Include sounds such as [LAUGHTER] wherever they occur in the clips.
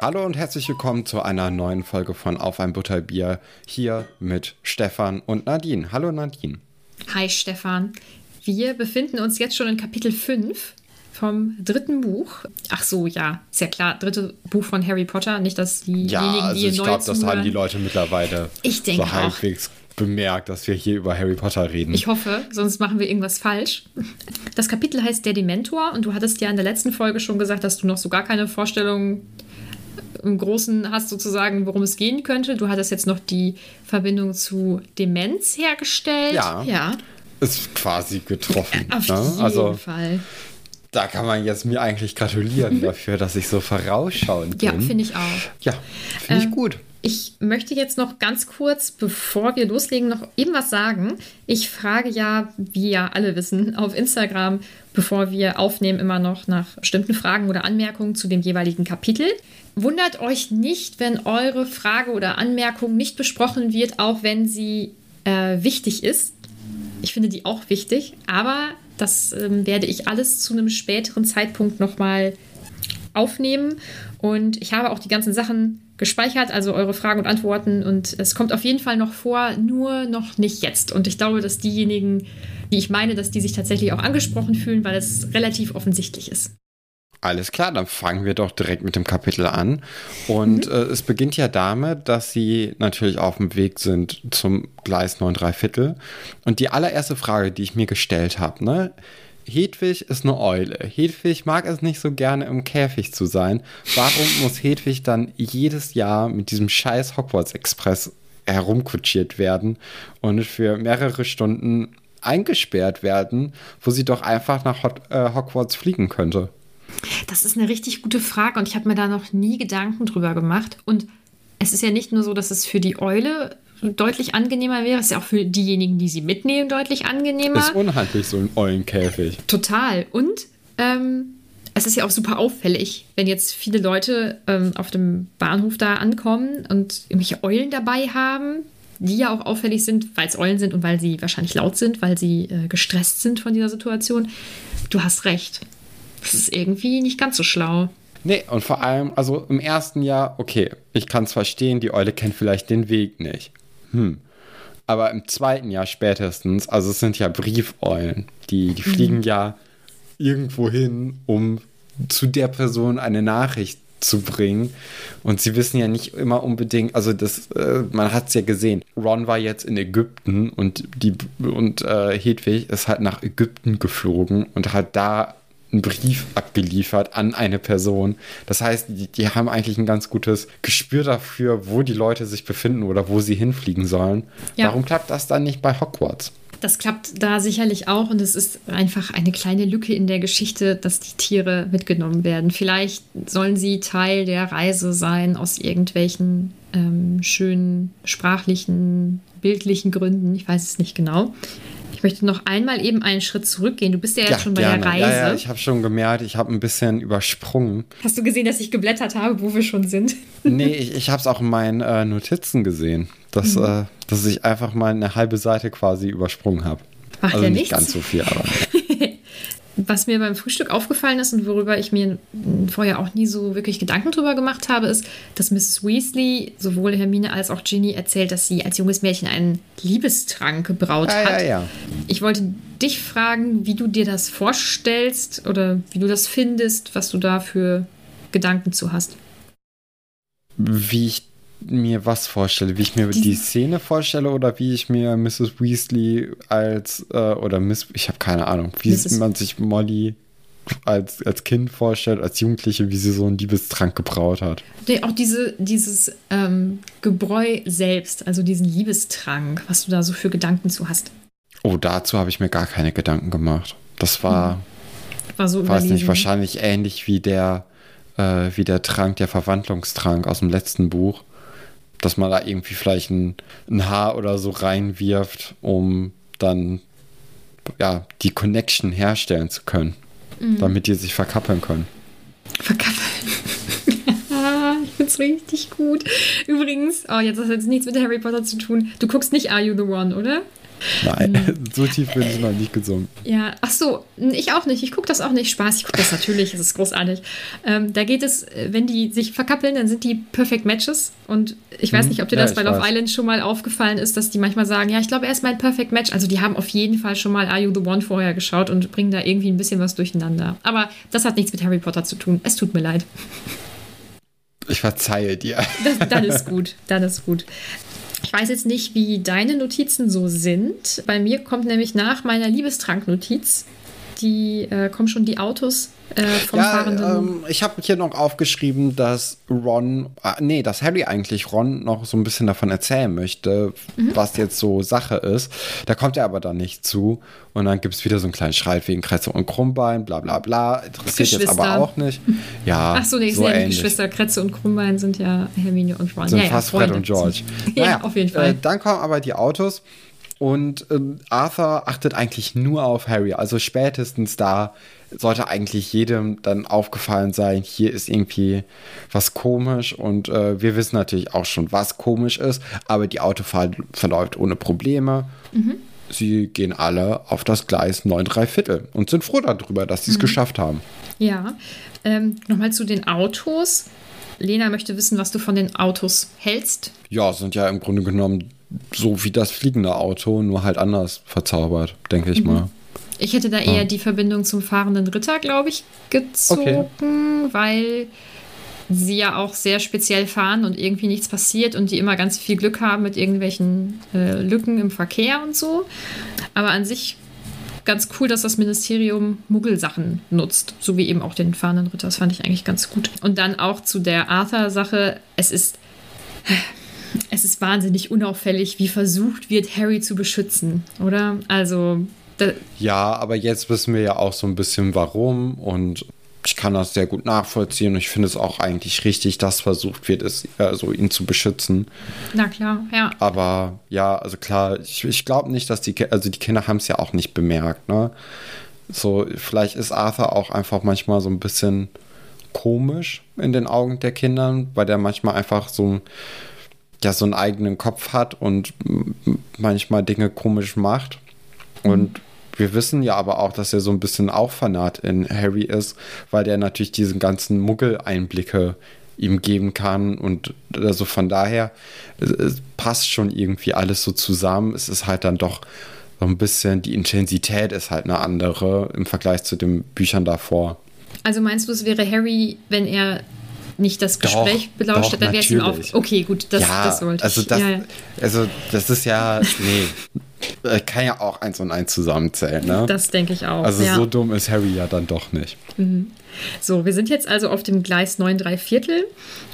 Hallo und herzlich willkommen zu einer neuen Folge von Auf ein Butterbier. Hier mit Stefan und Nadine. Hallo Nadine. Hi Stefan. Wir befinden uns jetzt schon in Kapitel 5 vom dritten Buch. Ach so, ja, ist ja klar, dritte Buch von Harry Potter. Nicht, dass diejenigen, ja, also die ich glaube, das haben die Leute mittlerweile ich denke so halbwegs bemerkt, dass wir hier über Harry Potter reden. Ich hoffe, sonst machen wir irgendwas falsch. Das Kapitel heißt Der Dementor und du hattest ja in der letzten Folge schon gesagt, dass du noch so gar keine Vorstellung im Großen hast, sozusagen, worum es gehen könnte. Du hattest jetzt noch die Verbindung zu Demenz hergestellt. Ja. ja. Ist quasi getroffen. Auf ne? jeden also, Fall. Da kann man jetzt mir eigentlich gratulieren mhm. dafür, dass ich so vorausschauend bin. Ja, finde ich auch. Ja, finde ähm, ich gut. Ich möchte jetzt noch ganz kurz, bevor wir loslegen, noch eben was sagen. Ich frage ja, wie ja alle wissen, auf Instagram, bevor wir aufnehmen, immer noch nach bestimmten Fragen oder Anmerkungen zu dem jeweiligen Kapitel. Wundert euch nicht, wenn eure Frage oder Anmerkung nicht besprochen wird, auch wenn sie äh, wichtig ist. Ich finde die auch wichtig, aber das ähm, werde ich alles zu einem späteren Zeitpunkt nochmal aufnehmen. Und ich habe auch die ganzen Sachen gespeichert, also eure Fragen und Antworten. Und es kommt auf jeden Fall noch vor, nur noch nicht jetzt. Und ich glaube, dass diejenigen, die ich meine, dass die sich tatsächlich auch angesprochen fühlen, weil es relativ offensichtlich ist. Alles klar, dann fangen wir doch direkt mit dem Kapitel an. Und mhm. äh, es beginnt ja damit, dass sie natürlich auf dem Weg sind zum Gleis 9 3 Viertel. Und die allererste Frage, die ich mir gestellt habe, ne? Hedwig ist eine Eule. Hedwig mag es nicht so gerne im Käfig zu sein. Warum muss Hedwig dann jedes Jahr mit diesem scheiß Hogwarts Express herumkutschiert werden und für mehrere Stunden eingesperrt werden, wo sie doch einfach nach äh, Hogwarts fliegen könnte? Das ist eine richtig gute Frage und ich habe mir da noch nie Gedanken drüber gemacht. Und es ist ja nicht nur so, dass es für die Eule deutlich angenehmer wäre, es ist ja auch für diejenigen, die sie mitnehmen, deutlich angenehmer. Ist unhandlich, so ein Eulenkäfig. Total. Und ähm, es ist ja auch super auffällig, wenn jetzt viele Leute ähm, auf dem Bahnhof da ankommen und irgendwelche Eulen dabei haben, die ja auch auffällig sind, weil es Eulen sind und weil sie wahrscheinlich laut sind, weil sie äh, gestresst sind von dieser Situation. Du hast recht. Das ist irgendwie nicht ganz so schlau. Nee, und vor allem, also im ersten Jahr, okay, ich kann es verstehen, die Eule kennt vielleicht den Weg nicht. Hm. Aber im zweiten Jahr spätestens, also es sind ja Briefeulen, die, die mhm. fliegen ja irgendwo hin, um zu der Person eine Nachricht zu bringen. Und sie wissen ja nicht immer unbedingt, also das, äh, man hat es ja gesehen. Ron war jetzt in Ägypten und die und äh, Hedwig ist halt nach Ägypten geflogen und hat da einen Brief abgeliefert an eine Person. Das heißt, die, die, haben eigentlich ein ganz gutes Gespür dafür, wo die Leute sich befinden oder wo sie hinfliegen sollen. Ja. Warum klappt das dann nicht bei Hogwarts? Das klappt da sicherlich auch und es ist einfach eine kleine Lücke in der Geschichte, dass die Tiere mitgenommen werden. Vielleicht sollen sie Teil der Reise sein aus irgendwelchen ähm, schönen sprachlichen, bildlichen Gründen. Ich weiß es nicht genau. Ich möchte noch einmal eben einen Schritt zurückgehen. Du bist ja, ja jetzt schon bei gerne. der Reise. Ja, ja ich habe schon gemerkt, ich habe ein bisschen übersprungen. Hast du gesehen, dass ich geblättert habe, wo wir schon sind? [LAUGHS] nee, ich, ich habe es auch in meinen äh, Notizen gesehen, dass, mhm. äh, dass ich einfach mal eine halbe Seite quasi übersprungen habe. Macht also ja nicht nichts. ganz so viel, aber. [LAUGHS] Was mir beim Frühstück aufgefallen ist und worüber ich mir vorher auch nie so wirklich Gedanken drüber gemacht habe, ist, dass Mrs. Weasley sowohl Hermine als auch Ginny erzählt, dass sie als junges Mädchen einen Liebestrank gebraut ja, hat. Ja, ja. Ich wollte dich fragen, wie du dir das vorstellst oder wie du das findest, was du da für Gedanken zu hast. Wie ich mir was vorstelle, wie ich mir die, die Szene vorstelle oder wie ich mir Mrs. Weasley als äh, oder Miss, ich habe keine Ahnung, wie Mrs. man sich Molly als, als Kind vorstellt, als Jugendliche, wie sie so einen Liebestrank gebraut hat. Nee, auch diese, dieses ähm, Gebräu selbst, also diesen Liebestrank, was du da so für Gedanken zu hast. Oh, dazu habe ich mir gar keine Gedanken gemacht. Das war, hm. war so weiß nicht, wahrscheinlich ähnlich wie der, äh, wie der Trank, der Verwandlungstrank aus dem letzten Buch dass man da irgendwie vielleicht ein, ein Haar oder so reinwirft, um dann ja, die Connection herstellen zu können, mhm. damit die sich verkappeln können. Verkappeln. [LAUGHS] ich find's richtig gut. Übrigens, oh, jetzt hat jetzt nichts mit Harry Potter zu tun. Du guckst nicht Are You the One, oder? Nein, [LAUGHS] so tief bin ich noch nicht gesungen. Ja, ach so, ich auch nicht. Ich gucke das auch nicht. Spaß, ich gucke das natürlich, das ist großartig. Ähm, da geht es, wenn die sich verkappeln, dann sind die Perfect Matches. Und ich weiß nicht, ob dir das ja, bei Love weiß. Island schon mal aufgefallen ist, dass die manchmal sagen, ja, ich glaube, er ist mein Perfect Match. Also die haben auf jeden Fall schon mal Are You the One vorher geschaut und bringen da irgendwie ein bisschen was durcheinander. Aber das hat nichts mit Harry Potter zu tun. Es tut mir leid. Ich verzeihe dir. Das, dann ist gut, dann ist gut. Ich weiß jetzt nicht, wie deine Notizen so sind. Bei mir kommt nämlich nach meiner Liebestranknotiz, die äh, kommen schon die Autos äh, vom ja, Fahrenden. Ähm, ich habe hier noch aufgeschrieben, dass Ron, äh, nee, dass Harry eigentlich Ron noch so ein bisschen davon erzählen möchte, mhm. was jetzt so Sache ist. Da kommt er aber dann nicht zu. Und dann gibt es wieder so einen kleinen Schrei wegen Kretze und Krummbein, bla bla bla. Interessiert jetzt aber auch nicht. Ja, Ach so, nee, so die Geschwister. Kretze und Krummbein sind ja Hermine und Ron. Sind ja, fast ja, Fred und George. [LAUGHS] Naja, ja, auf jeden Fall. Äh, dann kommen aber die Autos. Und ähm, Arthur achtet eigentlich nur auf Harry. Also spätestens da sollte eigentlich jedem dann aufgefallen sein, hier ist irgendwie was komisch. Und äh, wir wissen natürlich auch schon, was komisch ist. Aber die Autofahrt verläuft ohne Probleme. Mhm. Sie gehen alle auf das Gleis 9 3 Viertel und sind froh darüber, dass sie es mhm. geschafft haben. Ja, ähm, nochmal zu den Autos. Lena möchte wissen, was du von den Autos hältst. Ja, sind ja im Grunde genommen so wie das fliegende Auto, nur halt anders verzaubert, denke ich mhm. mal. Ich hätte da eher ja. die Verbindung zum fahrenden Ritter, glaube ich, gezogen, okay. weil sie ja auch sehr speziell fahren und irgendwie nichts passiert und die immer ganz viel Glück haben mit irgendwelchen äh, Lücken im Verkehr und so. Aber an sich ganz cool, dass das Ministerium Muggelsachen nutzt, so wie eben auch den fahrenden Ritter. Das fand ich eigentlich ganz gut. Und dann auch zu der Arthur-Sache. Es ist es ist wahnsinnig unauffällig, wie versucht wird, Harry zu beschützen, oder? Also. Ja, aber jetzt wissen wir ja auch so ein bisschen warum und ich kann das sehr gut nachvollziehen und ich finde es auch eigentlich richtig, dass versucht wird, es, also ihn zu beschützen. Na klar, ja. Aber ja, also klar, ich, ich glaube nicht, dass die, also die Kinder haben es ja auch nicht bemerkt, ne? So, vielleicht ist Arthur auch einfach manchmal so ein bisschen komisch in den Augen der Kinder, weil der manchmal einfach so ja so einen eigenen Kopf hat und manchmal Dinge komisch macht. Und wir wissen ja aber auch, dass er so ein bisschen auch Fanat in Harry ist, weil der natürlich diesen ganzen Muggel-Einblicke ihm geben kann. Und also von daher, passt schon irgendwie alles so zusammen. Es ist halt dann doch so ein bisschen, die Intensität ist halt eine andere im Vergleich zu den Büchern davor. Also meinst du, es wäre Harry, wenn er nicht das Gespräch doch, belauscht hat, dann wäre es ihm auf. Okay, gut, das, ja, das wollte also ich. Das, ja. Also, das ist ja. Nee. Äh, kann ja auch eins und eins zusammenzählen, ne? Das denke ich auch. Also ja. so dumm ist Harry ja dann doch nicht. Mhm. So, wir sind jetzt also auf dem Gleis 9 3 Viertel.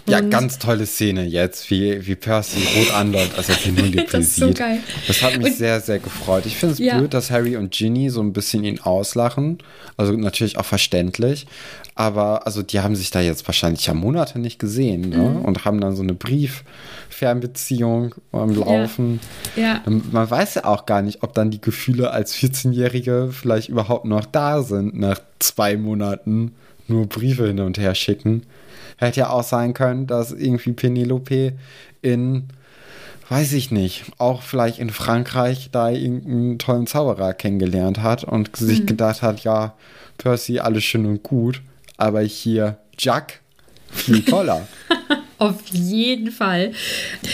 Ja, ganz tolle Szene jetzt, wie, wie Percy rot anläuft, als er den Hunde [LAUGHS] das ist so geil. Das hat mich und, sehr, sehr gefreut. Ich finde es ja. blöd, dass Harry und Ginny so ein bisschen ihn auslachen. Also natürlich auch verständlich. Aber also die haben sich da jetzt wahrscheinlich ja Monate nicht gesehen ne? Mhm. und haben dann so eine Brieffernbeziehung am Laufen. Ja. ja. Man weiß ja auch gar nicht, ob dann die Gefühle als 14-Jährige vielleicht überhaupt noch da sind nach zwei Monaten nur Briefe hin und her schicken. Hätte ja auch sein können, dass irgendwie Penelope in, weiß ich nicht, auch vielleicht in Frankreich da irgendeinen tollen Zauberer kennengelernt hat und sich mhm. gedacht hat, ja, Percy, alles schön und gut, aber hier Jack viel toller. [LAUGHS] Auf jeden Fall.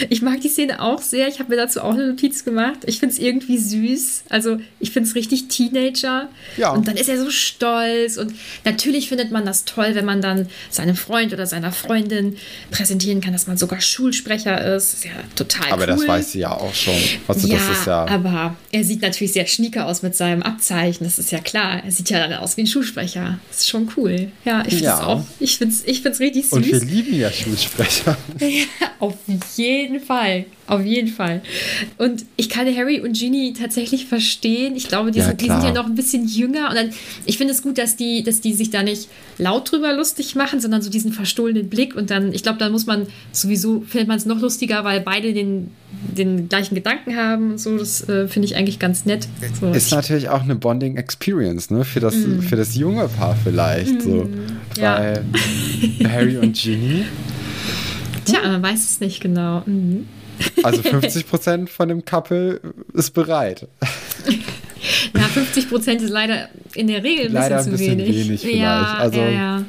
Ich mag die Szene auch sehr. Ich habe mir dazu auch eine Notiz gemacht. Ich finde es irgendwie süß. Also ich finde es richtig Teenager. Ja. Und dann ist er so stolz. Und natürlich findet man das toll, wenn man dann seinem Freund oder seiner Freundin präsentieren kann, dass man sogar Schulsprecher ist. Ist ja total aber cool. Aber das weiß sie ja auch schon. Also ja, das ist ja, aber er sieht natürlich sehr schnieke aus mit seinem Abzeichen. Das ist ja klar. Er sieht ja dann aus wie ein Schulsprecher. Das ist schon cool. Ja, ich finde es ja. auch. Ich finde es ich richtig süß. Und wir lieben ja Schulsprecher. Ja, [LAUGHS] auf jeden Fall. Auf jeden Fall. Und ich kann Harry und Ginny tatsächlich verstehen. Ich glaube, die, ja, sind, die sind ja noch ein bisschen jünger. Und dann, ich finde es gut, dass die, dass die sich da nicht laut drüber lustig machen, sondern so diesen verstohlenen Blick. Und dann, ich glaube, dann muss man sowieso, findet man es noch lustiger, weil beide den, den gleichen Gedanken haben und so. Das äh, finde ich eigentlich ganz nett. So. Ist natürlich auch eine Bonding Experience, ne? Für das, mm. für das junge Paar vielleicht. Mm. So. Ja. Weil [LAUGHS] Harry und Ginny Tja, man weiß es nicht genau. Mhm. [LAUGHS] Also 50 Prozent von dem Couple ist bereit. Ja, 50 Prozent ist leider in der Regel ein Leider bisschen ein zu bisschen wenig. wenig vielleicht. Ja, Also- ja, ja.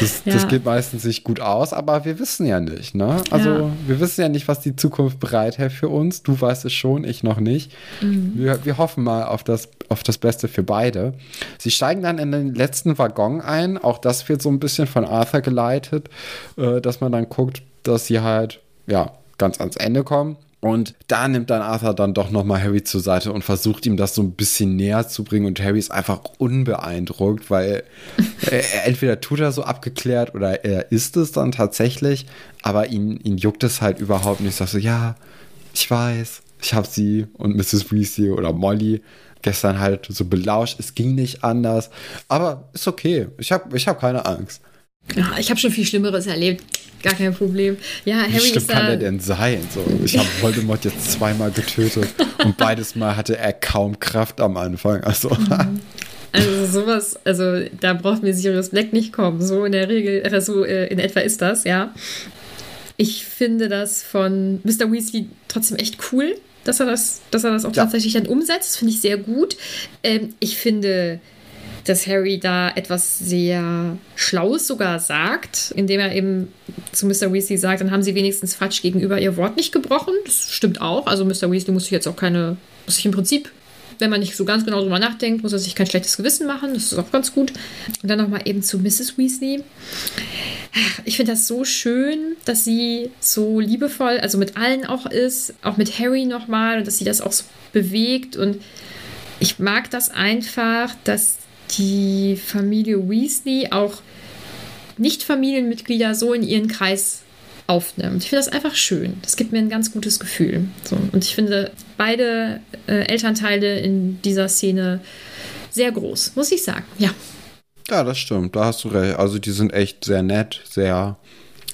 Das, Ja. das geht meistens nicht gut aus, aber wir wissen ja nicht, ne? Also Ja. wir wissen ja nicht, was die Zukunft bereithält für uns. Du weißt es schon, ich noch nicht. Mhm. Wir, wir hoffen mal auf das, auf das Beste für beide. Sie steigen dann in den letzten Waggon ein. Auch das wird so ein bisschen von Arthur geleitet, äh, dass man dann guckt, dass sie halt, ja, ganz ans Ende kommen. Und da nimmt dann Arthur dann doch nochmal Harry zur Seite und versucht ihm das so ein bisschen näher zu bringen. Und Harry ist einfach unbeeindruckt, weil [LAUGHS] er, entweder tut er so abgeklärt oder er ist es dann tatsächlich. Aber ihn, ihn juckt es halt überhaupt nicht. Sagt so, ja, ich weiß, ich habe sie und Mrs. Weasley oder Molly gestern halt so belauscht. Es ging nicht anders. Aber ist okay. Ich habe ich hab keine Angst. Ja, ich habe schon viel Schlimmeres erlebt. Gar kein Problem. Ja, Wie Harry schlimm ist kann da. er denn sein? So, ich habe Voldemort jetzt zweimal getötet und beides Mal hatte er kaum Kraft am Anfang. Also, Mhm. Also sowas, also da braucht mir Sirius Black nicht kommen. So in der Regel, so äh, in etwa ist das, ja. Ich finde das von Mr. Weasley trotzdem echt cool, dass er das, dass er das auch Ja. tatsächlich dann umsetzt. Das finde ich sehr gut. Ähm, ich finde, dass Harry da etwas sehr Schlaues sogar sagt, indem er eben zu Mr. Weasley sagt, dann haben sie wenigstens Fatsch gegenüber ihr Wort nicht gebrochen. Das stimmt auch. Also Mr. Weasley muss sich jetzt auch keine, muss sich im Prinzip, wenn man nicht so ganz genau drüber nachdenkt, muss er sich kein schlechtes Gewissen machen. Das ist auch ganz gut. Und dann nochmal eben zu Mrs. Weasley. Ich finde das so schön, dass sie so liebevoll, also mit allen auch ist, auch mit Harry nochmal und dass sie das auch so bewegt. Und ich mag das einfach, dass die Familie Weasley auch Nicht-Familienmitglieder so in ihren Kreis aufnimmt. Ich finde das einfach schön. Das gibt mir ein ganz gutes Gefühl. So. Und ich finde beide äh, Elternteile in dieser Szene sehr groß, muss ich sagen. Ja. ja, das stimmt, da hast du recht. Also, die sind echt sehr nett, sehr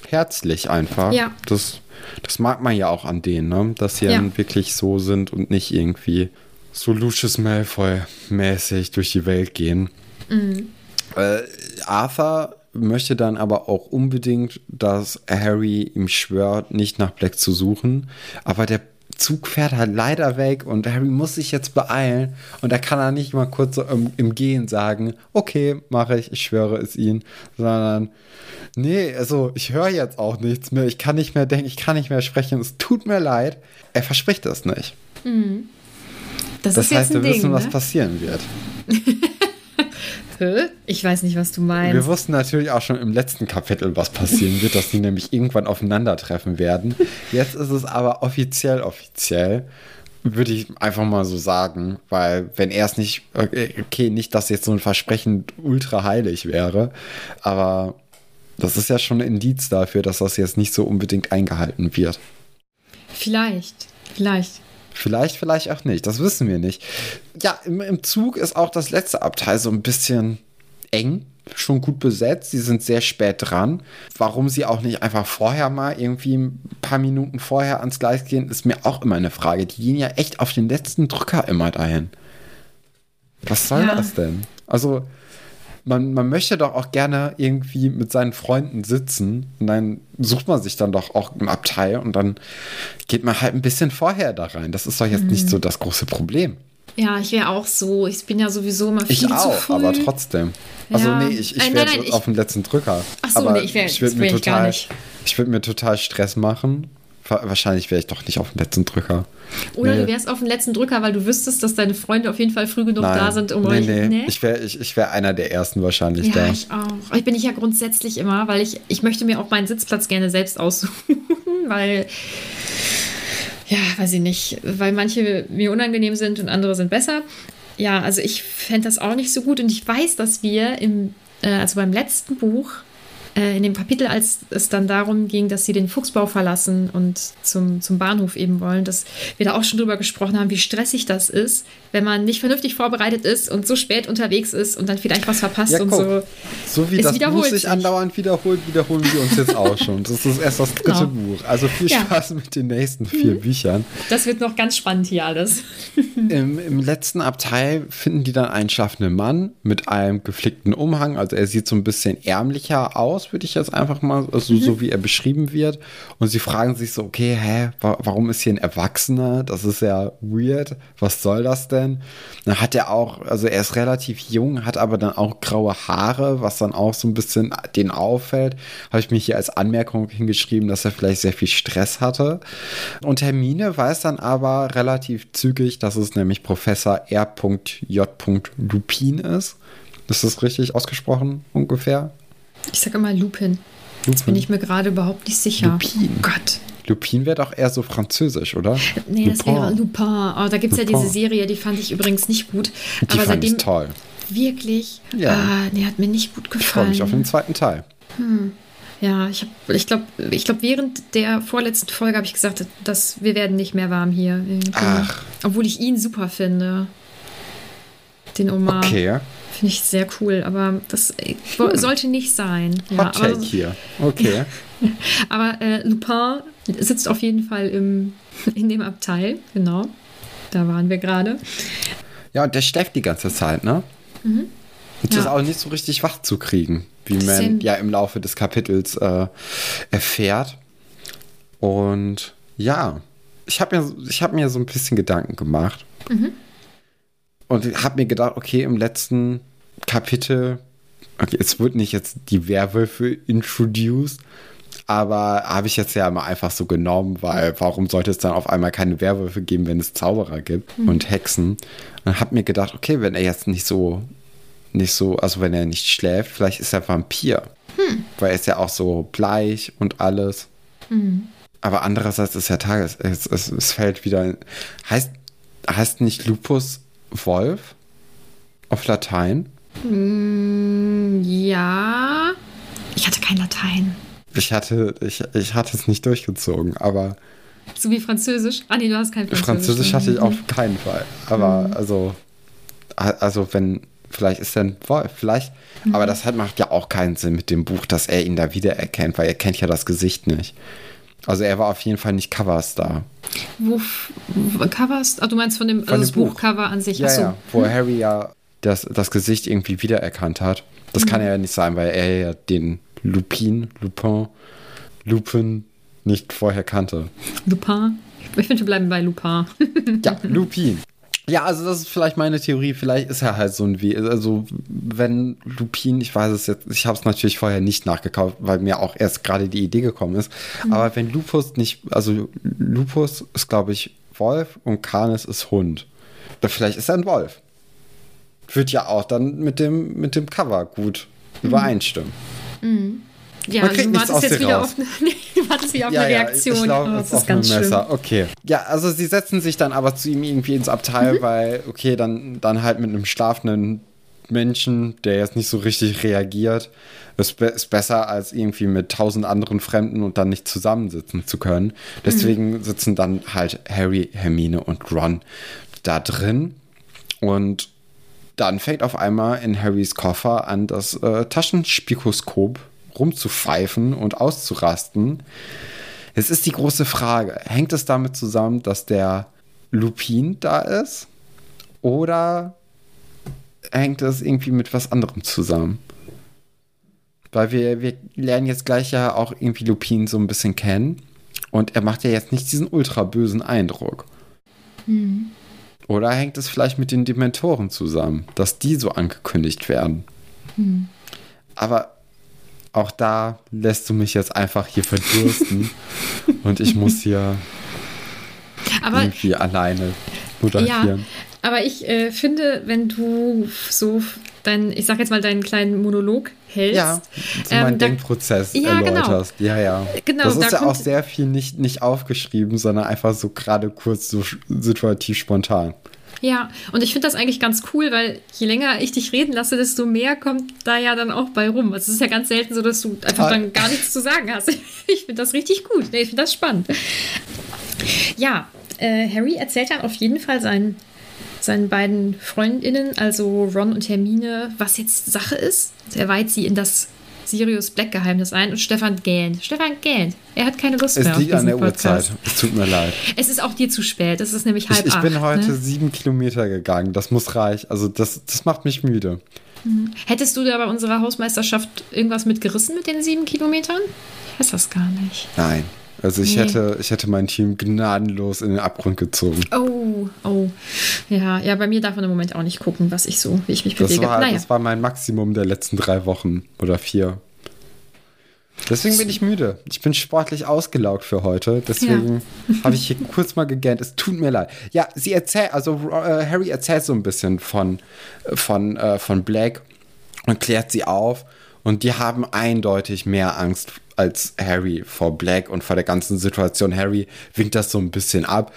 herzlich einfach. Ja. Das, das mag man ja auch an denen, ne? dass sie Ja. dann wirklich so sind und nicht irgendwie so Lucius Malfoy-mäßig durch die Welt gehen. Mhm. Äh, Arthur möchte dann aber auch unbedingt, dass Harry ihm schwört, nicht nach Black zu suchen. Aber der Zug fährt halt leider weg und Harry muss sich jetzt beeilen. Und da kann er nicht mal kurz so im, im Gehen sagen, okay, mache ich, ich schwöre es ihn. Sondern, nee, also ich höre jetzt auch nichts mehr. Ich kann nicht mehr denken, ich kann nicht mehr sprechen. Es tut mir leid. Er verspricht das nicht. Das, Das heißt, wir Ding, wissen, was ne? passieren wird. [LAUGHS] Ich weiß nicht, was du Wir meinst. wussten natürlich auch schon im letzten Kapitel, was passieren wird, dass die nämlich irgendwann aufeinandertreffen werden. Jetzt ist es aber offiziell, offiziell, würde ich einfach mal so sagen, weil wenn er es nicht, okay, okay, nicht, dass jetzt so ein Versprechen ultra heilig wäre, aber das ist ja schon ein Indiz dafür, dass das jetzt nicht so unbedingt eingehalten wird. Vielleicht. Vielleicht. Vielleicht, vielleicht auch nicht. Das wissen wir nicht. Ja, im, im Zug ist auch das letzte Abteil so ein bisschen eng, schon gut besetzt. Sie sind sehr spät dran. Warum sie auch nicht einfach vorher mal irgendwie ein paar Minuten vorher ans Gleis gehen, ist mir auch immer eine Frage. Die gehen ja echt auf den letzten Drücker immer dahin. Was soll Ja. das denn? Also, man, man möchte doch auch gerne irgendwie mit seinen Freunden sitzen und dann sucht man sich dann doch auch im Abteil und dann geht man halt ein bisschen vorher da rein. Das ist doch jetzt nicht so das große Problem. Ja, ich wäre auch so. Ich bin ja sowieso immer viel Ich zu auch, früh. aber trotzdem. Also Ja. nee, ich, ich Äh, wäre auf den letzten Drücker. Ach so, aber nee, ich wär- ich würd mir wär ich gar total, nicht. ich würde mir total Stress machen. Wa- Wahrscheinlich wäre ich doch nicht auf dem letzten Drücker. Oder Nee. du wärst auf dem letzten Drücker, weil du wüsstest, dass deine Freunde auf jeden Fall früh genug Nein. da sind, um nee, euch. nee. Nee? Ich wäre ich, ich wär einer der ersten wahrscheinlich ja, da. ich auch. Ich bin ich ja grundsätzlich immer, weil ich, ich möchte mir auch meinen Sitzplatz gerne selbst aussuchen, [LAUGHS] weil, ja, weiß ich nicht, weil manche mir unangenehm sind und andere sind besser. Ja, also ich fände das auch nicht so gut und ich weiß, dass wir im, äh, also beim letzten Buch, äh, in dem Kapitel, als es dann darum ging, dass sie den Fuchsbau verlassen und zum, zum Bahnhof eben wollen, dass wir da auch schon drüber gesprochen haben, wie stressig das ist, wenn man nicht vernünftig vorbereitet ist und so spät unterwegs ist und dann vielleicht was verpasst Ja, und so. So wie Es das wiederholt sich andauernd wiederholt, wiederholen wir uns jetzt auch schon. Das ist erst das dritte Genau. Buch. Also viel Ja. Mhm. Spaß mit den nächsten vier Büchern. Das wird noch ganz spannend hier alles. [LAUGHS] Im, Im letzten Abteil finden die dann einen schlafenden Mann mit einem geflickten Umhang. Also er sieht so ein bisschen ärmlicher aus aus, würde ich jetzt einfach mal, also mhm. so wie er beschrieben wird. Und sie fragen sich so, okay, hä, wa warum ist hier ein Erwachsener? Das ist ja weird. Was soll das denn? Dann hat er auch, also er ist relativ jung, hat aber dann auch graue Haare, was dann auch so ein bisschen den auffällt. Habe ich mir hier als Anmerkung hingeschrieben, dass er vielleicht sehr viel Stress hatte. Und Hermine weiß dann aber relativ zügig, dass es nämlich Professor R.J. Lupin ist. Ist das richtig ausgesprochen ungefähr? Ich sage immer Lupin. Lupin. Jetzt bin ich mir gerade überhaupt nicht sicher. Lupin. Oh Gott. Lupin wäre doch eher so französisch, oder? Nee, Lupin. das wäre Lupin. Oh, da gibt es ja diese Serie, die fand ich übrigens nicht gut. Die aber fand seitdem, ich toll. Wirklich? Ja. Ah, nee, hat mir nicht gut gefallen. Ich freue mich auf den zweiten Teil. Hm. Ja, ich, ich glaube, ich glaub, während der vorletzten Folge habe ich gesagt, dass wir werden nicht mehr warm hier. Irgendwie. Ach. Obwohl ich ihn super finde. Den Omar. Okay. Finde ich sehr cool, aber das hm. sollte nicht sein. Ja, Hot Take aber, hier. Okay. [LAUGHS] aber äh, Lupin sitzt auf jeden Fall im, [LAUGHS] in dem Abteil, genau. Da waren wir gerade. Ja, und der schläft die ganze Zeit, ne? Mhm. Und ja. ist auch nicht so richtig wach zu kriegen, wie man Same. ja im Laufe des Kapitels äh, erfährt. Und ja, ich habe mir, hab mir so ein bisschen Gedanken gemacht. Mhm. Und habe mir gedacht, okay, im letzten Kapitel, okay, es wird nicht jetzt die Werwölfe introduced, aber habe ich jetzt ja mal einfach so genommen, weil warum sollte es dann auf einmal keine Werwölfe geben, wenn es Zauberer gibt mhm. und Hexen? Und habe mir gedacht, okay, wenn er jetzt nicht so, nicht so, also wenn er nicht schläft, vielleicht ist er Vampir. Hm. Weil er ist ja auch so bleich und alles. Mhm. Aber andererseits ist ja Tages, es, es, es fällt wieder, heißt, heißt nicht Lupus Wolf auf Latein? Mm, ja. Ich hatte kein Latein. Ich hatte, ich, ich hatte es nicht durchgezogen, aber. So wie Französisch? Ah, nee, du hast kein Französisch. Französisch hatte ich auf keinen Fall. Aber mhm. also, also wenn, vielleicht ist er ein Wolf, vielleicht. Mhm. Aber das hat, macht ja auch keinen Sinn mit dem Buch, dass er ihn da wiedererkennt, weil er kennt ja das Gesicht nicht. Also er war auf jeden Fall nicht Coverstar. Wo, Coverstar? Ah, du meinst von dem, von also das Buch. Buchcover an sich? Ja, Achso. ja, wo hm. Harry ja das, das Gesicht irgendwie wiedererkannt hat. Das mhm. kann ja nicht sein, weil er ja den Lupin, Lupin, Lupin nicht vorher kannte. Lupin? Ich finde, wir bleiben bei Lupin. ja, Lupin. [LAUGHS] Ja, also das ist vielleicht meine Theorie. Vielleicht ist er halt so ein wie, also wenn Lupin, ich weiß es jetzt, ich habe es natürlich vorher nicht nachgekauft, weil mir auch erst gerade die Idee gekommen ist. Mhm. Aber wenn Lupus nicht, also Lupus ist glaube ich Wolf und Canis ist Hund. Vielleicht ist er ein Wolf. Wird ja auch dann mit dem mit dem Cover gut mhm. übereinstimmen. Mhm. Ja, Man du wartest jetzt wieder auf, [LAUGHS] du wartest wieder auf ja, eine Reaktion. Ja, ich glaube, oh, das ist ganz schlimm. Okay. Ja, also sie setzen sich dann aber zu ihm irgendwie ins Abteil, mhm. weil, okay, dann, dann halt mit einem schlafenden Menschen, der jetzt nicht so richtig reagiert, ist, be ist besser als irgendwie mit tausend anderen Fremden und dann nicht zusammensitzen zu können. Deswegen mhm. sitzen dann halt Harry, Hermine und Ron da drin und dann fängt auf einmal in Harrys Koffer an, das äh, Taschenspikoskop rumzupfeifen und auszurasten. Es ist die große Frage, hängt es damit zusammen, dass der Lupin da ist? Oder hängt es irgendwie mit was anderem zusammen? Weil wir, wir lernen jetzt gleich ja auch irgendwie Lupin so ein bisschen kennen. Und er macht ja jetzt nicht diesen ultra bösen Eindruck. Mhm. Oder hängt es vielleicht mit den Dementoren zusammen, dass die so angekündigt werden? Mhm. Aber auch da lässt du mich jetzt einfach hier verdursten [LAUGHS] und ich muss hier aber, irgendwie alleine moderieren. Ja, aber ich äh, finde, wenn du so dein, ich sag jetzt mal, deinen kleinen Monolog hältst. Ja, so ähm, meinen Denkprozess ja, genau. erläuterst. Genau. Ja, ja. Genau, das ist da ja auch sehr viel nicht, nicht aufgeschrieben, sondern einfach so gerade kurz, so situativ spontan. Ja, und ich finde das eigentlich ganz cool, weil je länger ich dich reden lasse, desto mehr kommt da ja dann auch bei rum. Also es ist ja ganz selten so, dass du einfach dann gar nichts zu sagen hast. [LAUGHS] Ich finde das richtig gut. Ich finde das spannend. Ja, äh, Harry erzählt dann auf jeden Fall seinen, seinen beiden Freundinnen, also Ron und Hermine, was jetzt Sache ist. Er weiht sie in das Sirius Black Geheimnis ein und Stefan gähnt. Stefan gähnt. Er hat keine Lust Es mehr. liegt auf an der Podcast. Uhrzeit. Es tut mir leid. Es ist auch dir zu spät. Es ist nämlich halb Ich, ich bin acht, heute Ne? sieben Kilometer gegangen. Das muss reichen. Also das, das macht mich müde. Hättest du da bei unserer Hausmeisterschaft irgendwas mitgerissen mit den sieben Kilometern? Ich weiß das gar nicht. Nein. Also ich, Nee. hätte, ich hätte mein Team gnadenlos in den Abgrund gezogen. Oh, oh. Ja, ja, bei mir darf man im Moment auch nicht gucken, was ich so, wie ich mich Das bewege. war, naja. das war mein Maximum der letzten drei Wochen oder vier. Deswegen bin ich müde. Ich bin sportlich ausgelaugt für heute. Deswegen [LAUGHS] habe ich hier kurz mal gegähnt. Es tut mir leid. Ja, sie erzählt, also äh, Harry erzählt so ein bisschen von, von, äh, von Black und klärt sie auf. Und die haben eindeutig mehr Angst als Harry vor Black und vor der ganzen Situation. Harry winkt das so ein bisschen ab.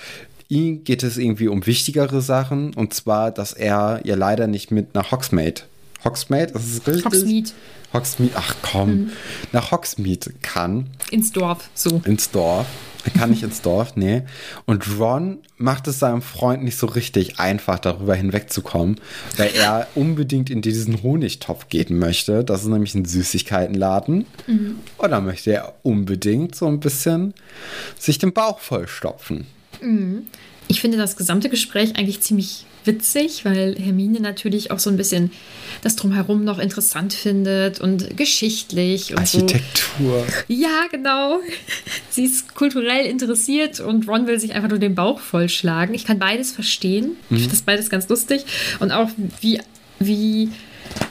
Ihm geht es irgendwie um wichtigere Sachen. Und zwar, dass er ja leider nicht mit nach Hogsmeade. Hogsmeade? Das ist richtig? Hogsmeade. Hogsmeade, ach komm, nach Hogsmeade kann, Ins Dorf, so. ins Dorf. Er kann nicht ins Dorf, nee. Und Ron macht es seinem Freund nicht so richtig einfach, darüber hinwegzukommen, weil er [LAUGHS] unbedingt in diesen Honigtopf gehen möchte. Das ist nämlich ein Süßigkeitenladen. Und da möchte er unbedingt so ein bisschen sich den Bauch vollstopfen. Ich finde das gesamte Gespräch eigentlich ziemlich witzig, weil Hermine natürlich auch so ein bisschen das Drumherum noch interessant findet und geschichtlich und so. Architektur. Ja, genau. Sie ist kulturell interessiert und Ron will sich einfach nur den Bauch vollschlagen. Ich kann beides verstehen. Ich finde das beides ganz lustig. Und auch wie, wie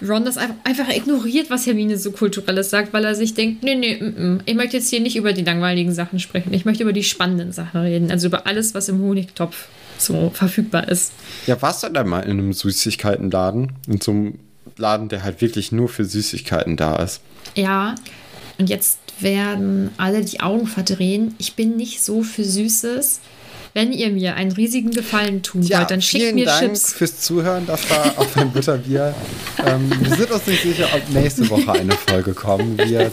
Ron das einfach, einfach ignoriert, was Hermine so kulturelles sagt, weil er sich denkt, nee, nee, mm, mm, ich möchte jetzt hier nicht über die langweiligen Sachen sprechen. Ich möchte über die spannenden Sachen reden. Also über alles, was im Honigtopf so verfügbar ist. Ja, warst du denn mal in einem Süßigkeitenladen? In so einem Laden, der halt wirklich nur für Süßigkeiten da ist. Ja, und jetzt werden alle die Augen verdrehen. Ich bin nicht so für Süßes. Wenn ihr mir einen riesigen Gefallen tun wollt, dann schickt vielen mir Dank Chips. fürs Zuhören. Das war auf ein Butterbier. ähm, wir sind uns nicht sicher, ob nächste Woche eine Folge kommen wird.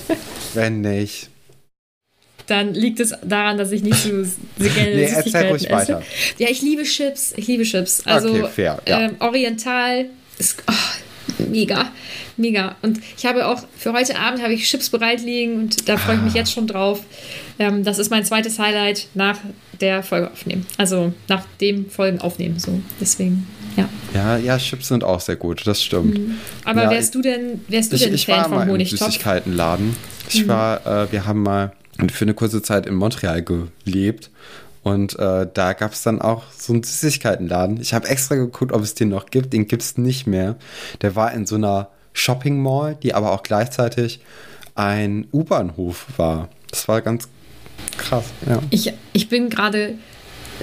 Wenn nicht. Dann liegt es daran, dass ich nicht so sehr gerne Nee, erzähl ruhig esse. weiter. Ja, ich liebe Chips. Ich liebe Chips. Also Okay, fair, ja. ähm, Oriental ist oh, mega, mega. Und ich habe auch für heute Abend habe ich Chips bereit liegen und da freue ich Ah. mich jetzt schon drauf. Ähm, das ist mein zweites Highlight nach der Folge aufnehmen. Also nach dem Folgen aufnehmen. So deswegen. Ja. Ja, ja, Chips sind auch sehr gut, das stimmt. Aber Ja, wärst du denn, wärst du Ich, denn ich Fan vom Honigtopf? Mhm. Süßigkeitenladen. Ich war, äh, wir haben mal für eine kurze Zeit in Montreal gelebt. Und äh, da gab es dann auch so einen Süßigkeitenladen. Ich habe extra geguckt, ob es den noch gibt. Den gibt es nicht mehr. Der war in so einer Shopping Mall, die aber auch gleichzeitig ein U-Bahnhof war. Das war ganz krass. Ja. Ich, ich bin gerade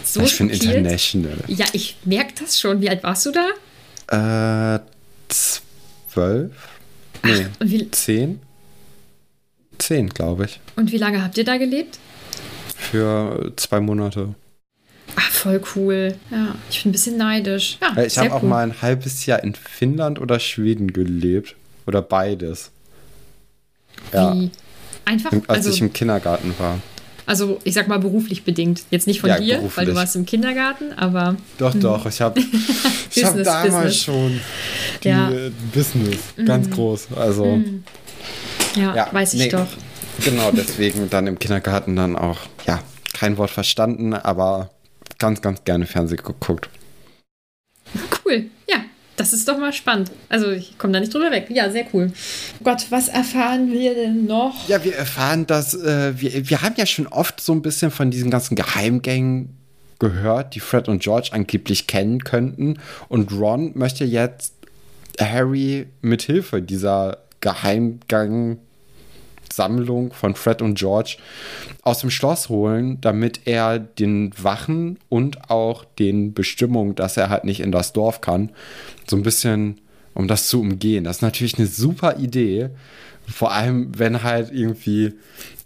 so ich bin international. Ja, ich merke das schon. Wie alt warst du da? Äh, zwölf? Nee, Und wie, zehn? Zehn, glaube ich. und wie lange habt ihr da gelebt? Für zwei Monate. Ach, voll cool. Ja, ich bin ein bisschen neidisch. Ja, Äh, Ich habe auch cool. mal ein halbes Jahr in Finnland oder Schweden gelebt. Oder beides. Ja, Wie? Einfach, als also, ich im Kindergarten war. Also ich sag mal beruflich bedingt. Jetzt nicht von Ja, dir, weil beruflich. du warst im Kindergarten, aber Doch, doch, ich habe [LAUGHS] ich hab damals Business. schon die Ja. äh, Business, ganz groß. Also, ja, ja, weiß ich nee, doch. Genau, deswegen dann im Kindergarten dann auch, ja, kein Wort verstanden, aber ganz, ganz gerne Fernsehen geguckt. Cool, ja. Das ist doch mal spannend. Also ich komme da nicht drüber weg. Ja, sehr cool. Gott, was erfahren wir denn noch? Ja, wir erfahren, dass äh, wir, wir haben ja schon oft so ein bisschen von diesen ganzen Geheimgängen gehört, die Fred und George angeblich kennen könnten. Und Ron möchte jetzt Harry mit Hilfe dieser Geheimgang Sammlung von Fred und George aus dem Schloss holen, damit er den Wachen und auch den Bestimmungen, dass er halt nicht in das Dorf kann, so ein bisschen, um das zu umgehen. Das ist natürlich eine super Idee. Vor allem, wenn halt irgendwie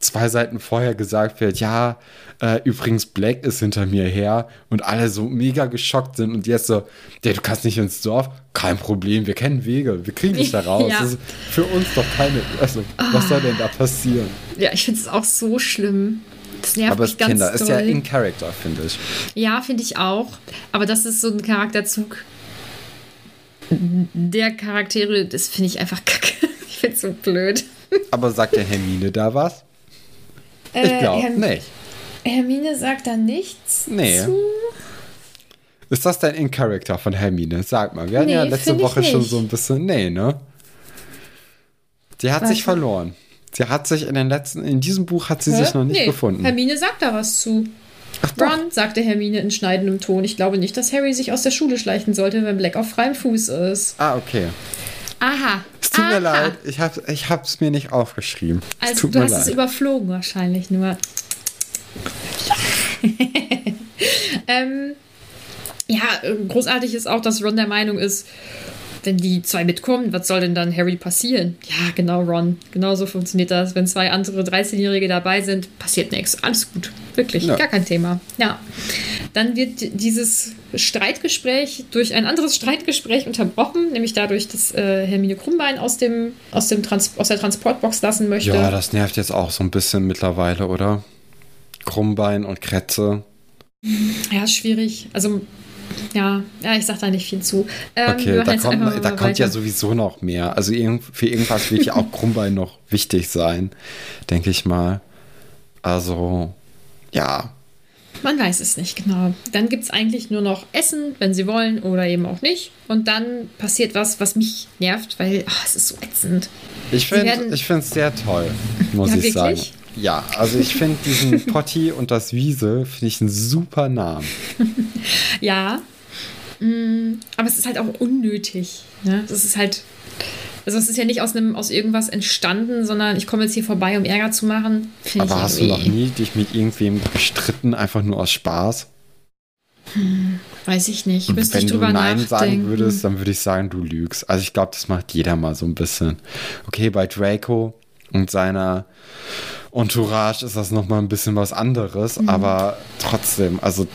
zwei Seiten vorher gesagt wird, ja, äh, übrigens Black ist hinter mir her und alle so mega geschockt sind und jetzt so, ja, du kannst nicht ins Dorf, kein Problem, wir kennen Wege, wir kriegen dich da [LAUGHS] raus. Ja. Das ist für uns doch keine, also, was soll denn da passieren? Ja, ich finde es auch so schlimm. Das nervt Aber mich ganz Kinder, doll. ist ja in Character, finde ich. Ja, finde ich auch. Aber das ist so ein Charakterzug der Charaktere, das finde ich einfach [LAUGHS] kacke. Ich finde es so blöd. Aber sagt der Hermine da was? Ich Äh, glaube Herm- nicht. Hermine sagt da nichts Nee. zu. Ist das dein In-Character von Hermine? Sag mal. Wir hatten ja Nee, letzte find ich Woche schon so ein bisschen. Nee, ne? Sie hat Warte. sich verloren. Sie hat sich in den letzten, in diesem Buch hat sie Hä? sich noch nicht nee, gefunden. Hermine sagt da was zu. doch. Ron, sagte Hermine in schneidendem Ton. Ich glaube nicht, dass Harry sich aus der Schule schleichen sollte, wenn Black auf freiem Fuß ist. Ah, okay. Aha. Es tut Aha. mir leid, ich habe ich hab's mir nicht aufgeschrieben. es Also tut du mir hast leid. es überflogen wahrscheinlich nur. [LAUGHS] ähm, ja, großartig ist auch, dass Ron der Meinung ist, wenn die zwei mitkommen, was soll denn dann Harry passieren? Ja, genau, Ron. Genauso funktioniert das. Wenn zwei andere 13-Jährige dabei sind, passiert nichts. Alles gut. Wirklich, Ja. gar kein Thema. Ja. Dann wird dieses Streitgespräch durch ein anderes Streitgespräch unterbrochen, nämlich dadurch, dass äh, Hermine Krummbein aus, dem, aus, dem Trans aus der Transportbox lassen möchte. ja, das nervt jetzt auch so ein bisschen mittlerweile, oder? Krummbein und Kretze. Ja, schwierig. Also, ja, ja, ich sag da nicht viel zu. Ähm, Okay, da kommt, da kommt ja sowieso noch mehr. Also für irgendwas wird ja auch [LAUGHS] Krummbein noch wichtig sein, denke ich mal. Also, ja. Man weiß es nicht genau. Dann gibt es eigentlich nur noch Essen, wenn sie wollen oder eben auch nicht. Und dann passiert was, was mich nervt, weil ach, es ist so ätzend. Ich finde es sehr toll, [LAUGHS] muss Ja, ich sagen. Ja, also ich finde diesen [LAUGHS] Potti und das Wiese, finde ich einen super Namen. [LAUGHS] Ja, mm, aber es ist halt auch unnötig. Ne? Das ist halt. Also es ist ja nicht aus einem aus irgendwas entstanden, sondern ich komme jetzt hier vorbei, um Ärger zu machen. Find Aber ich hast du noch nie dich mit irgendwem gestritten, einfach nur aus Spaß? Weiß ich nicht. Müsste Wenn ich du drüber Nein nachdenken. sagen würdest, dann würde ich sagen, du lügst. Also ich glaube, das macht jeder mal so ein bisschen. Okay, bei Draco und seiner Entourage ist das nochmal ein bisschen was anderes, Mhm. aber trotzdem, also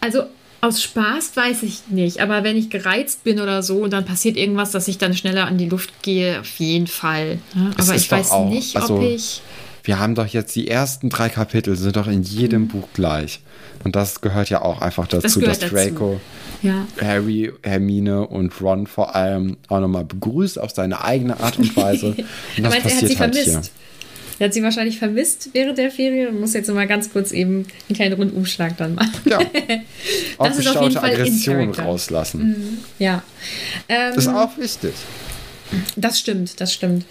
Also aus Spaß weiß ich nicht, aber wenn ich gereizt bin oder so und dann passiert irgendwas, dass ich dann schneller an die Luft gehe, auf jeden Fall. Es aber ich weiß auch- nicht, also- ob ich. wir haben doch jetzt die ersten drei Kapitel, sind doch in Mhm. jedem Buch gleich. Und das gehört ja auch einfach dazu, gehört dass dazu. Draco Ja. Harry, Hermine und Ron vor allem auch nochmal begrüßt auf seine eigene Art und Weise. [LAUGHS] Und das meinst, er hat passiert sie halt vermisst. hier. Er hat sie wahrscheinlich vermisst während der Ferien und muss jetzt mal ganz kurz eben einen kleinen Rundumschlag dann machen. Ja. [LAUGHS] Das ist auf jeden Fall Aggression rauslassen. Ja. Ähm, Ist auch wichtig. das stimmt, das stimmt.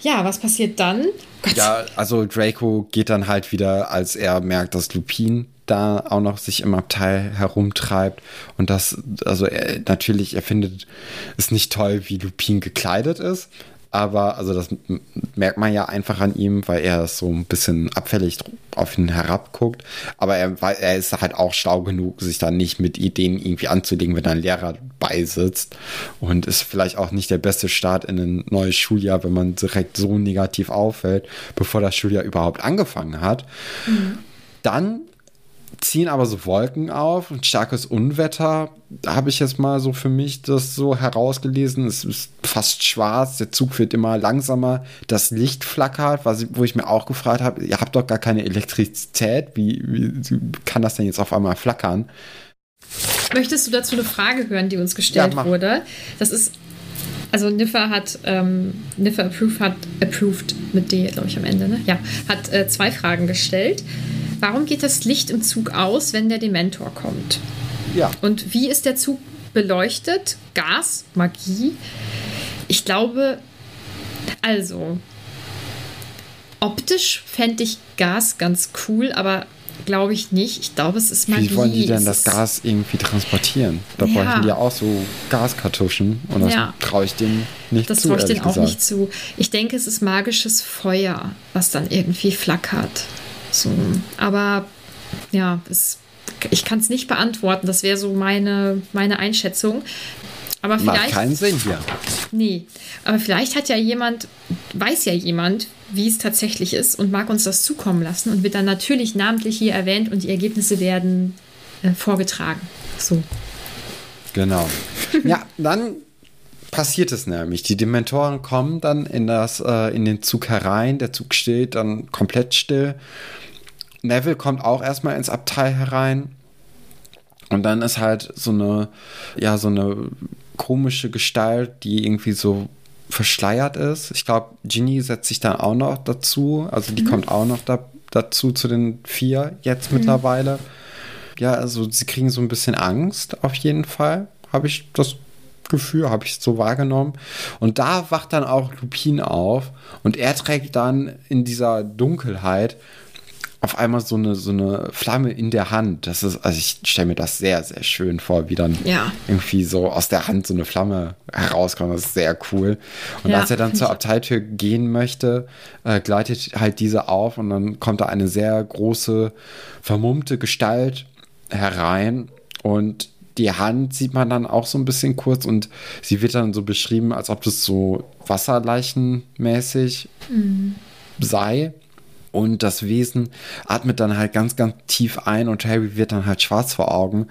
Ja, was passiert dann? Gott, Ja, also Draco geht dann halt wieder, als er merkt, dass Lupin da auch noch sich im Abteil herumtreibt und das, also er, natürlich, er findet es nicht toll, wie Lupin gekleidet ist, aber also das merkt man ja einfach an ihm, weil er so ein bisschen abfällig auf ihn herabguckt, aber er, er ist halt auch schlau genug, sich da nicht mit Ideen irgendwie anzulegen, wenn ein Lehrer beisitzt und ist vielleicht auch nicht der beste Start in ein neues Schuljahr, wenn man direkt so negativ auffällt, bevor das Schuljahr überhaupt angefangen hat. Dann ziehen aber so Wolken auf, ein starkes Unwetter, habe ich jetzt mal so für mich das so herausgelesen. Es ist fast schwarz, der Zug wird immer langsamer, das Licht flackert, was, wo ich mir auch gefragt habe, ihr habt doch gar keine Elektrizität, wie, wie kann das denn jetzt auf einmal flackern? Möchtest du dazu eine Frage hören, die uns gestellt Ja, wurde? Das ist, also Niffer hat, ähm, Niffer approved hat, approved mit D, glaube ich, am Ende, ne? Ja, hat äh, zwei Fragen gestellt. Warum geht das Licht im Zug aus, wenn der Dementor kommt? Ja, Und wie ist der Zug beleuchtet? Gas, Magie? Ich glaube, also, optisch fände ich Gas ganz cool, aber glaube ich nicht. Ich glaube, es ist Magie. wie wollen die denn Es das Gas irgendwie transportieren? Da Ja. bräuchten die ja auch so Gaskartuschen und das Ja. traue ich denen nicht Das zu, traue ich denen auch gesagt. nicht zu. Ich denke, es ist magisches Feuer, was dann irgendwie flackert. So. Aber ja, es, ich kann es nicht beantworten. Das wäre so meine, meine Einschätzung. Aber Macht vielleicht. keinen Sinn hier. Nee, aber vielleicht hat ja jemand, weiß ja jemand, wie es tatsächlich ist und mag uns das zukommen lassen und wird dann natürlich namentlich hier erwähnt und die Ergebnisse werden äh, vorgetragen. So. Genau. ja, dann passiert es nämlich. Die Dementoren kommen dann in, das, äh, in den Zug herein. Der Zug steht dann komplett still. Neville kommt auch erstmal ins Abteil herein. Und dann ist halt so eine, ja, so eine komische Gestalt, die irgendwie so verschleiert ist. Ich glaube, Ginny setzt sich dann auch noch dazu. Also die mhm. kommt auch noch da, dazu zu den vier jetzt mhm. mittlerweile. Ja, also sie kriegen so ein bisschen Angst auf jeden Fall. Habe ich das Gefühl, habe ich so wahrgenommen. Und da wacht dann auch Lupin auf und er trägt dann in dieser Dunkelheit auf einmal so eine, so eine Flamme in der Hand. Das ist, also ich stelle mir das sehr, sehr schön vor, wie dann ja. irgendwie so aus der Hand so eine Flamme herauskommt. Das ist sehr cool. Und ja, als er dann zur Abteiltür gehen möchte, äh, gleitet halt diese auf und dann kommt da eine sehr große, vermummte Gestalt herein und die Hand sieht man dann auch so ein bisschen kurz und sie wird dann so beschrieben, als ob das so wasserleichenmäßig mhm. sei. Und das Wesen atmet dann halt ganz, ganz tief ein und Harry wird dann halt schwarz vor Augen.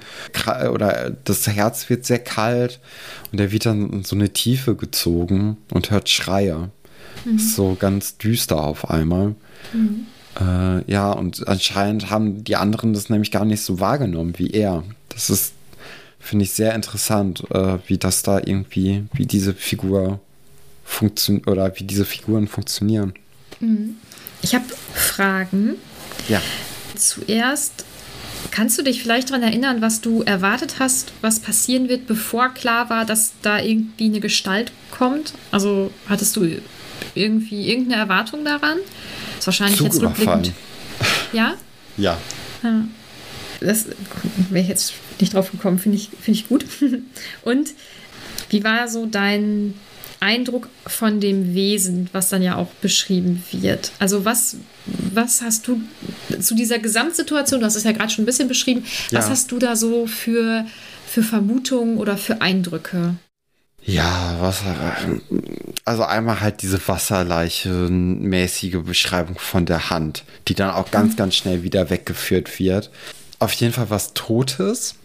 Oder das Herz wird sehr kalt und er wird dann in so eine Tiefe gezogen und hört Schreie. Mhm. So ganz düster auf einmal. Mhm. Äh, ja, und anscheinend haben die anderen das nämlich gar nicht so wahrgenommen wie er. Das ist, finde ich, sehr interessant, äh, wie das da irgendwie, wie diese Figur funktioniert oder wie diese Figuren funktionieren. Mhm. Ich habe Fragen. Ja. Zuerst, kannst du dich vielleicht daran erinnern, was du erwartet hast, was passieren wird, bevor klar war, dass da irgendwie eine Gestalt kommt? Also hattest du irgendwie irgendeine Erwartung daran? Das ist wahrscheinlich Zug jetzt rückblickend. [LAUGHS] Ja? Ja. ja. Das wäre jetzt nicht drauf gekommen, finde ich, find ich gut. [LAUGHS] Und wie war so dein Eindruck von dem Wesen, was dann ja auch beschrieben wird. Also was, was hast du zu dieser Gesamtsituation, du hast es ja gerade schon ein bisschen beschrieben, ja. was hast du da so für, für Vermutungen oder für Eindrücke? Ja, Wasser. Also einmal halt diese wasserleiche-mäßige Beschreibung von der Hand, die dann auch ganz, mhm. ganz schnell wieder weggeführt wird. Auf jeden Fall was Totes.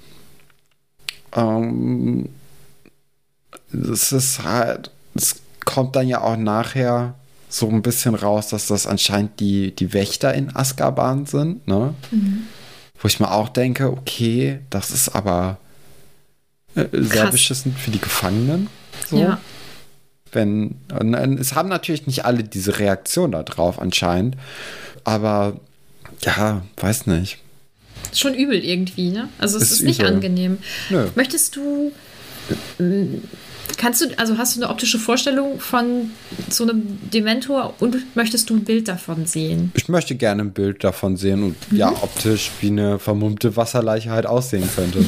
Ähm, es ist halt es kommt dann ja auch nachher so ein bisschen raus, dass das anscheinend die, die Wächter in Azkaban sind, ne? Mhm. Wo ich mir auch denke, okay, das ist aber äh, sehr beschissen für die Gefangenen. So. Ja. Wenn, es haben natürlich nicht alle diese Reaktion darauf anscheinend, aber ja, weiß nicht. Schon übel irgendwie, ne? Also es ist, ist nicht übel. angenehm. Nö. Möchtest du Kannst du, also hast du eine optische Vorstellung von so einem Dementor und möchtest du ein Bild davon sehen? Ich möchte gerne ein Bild davon sehen und mhm. ja, optisch wie eine vermummte Wasserleiche halt aussehen könnte.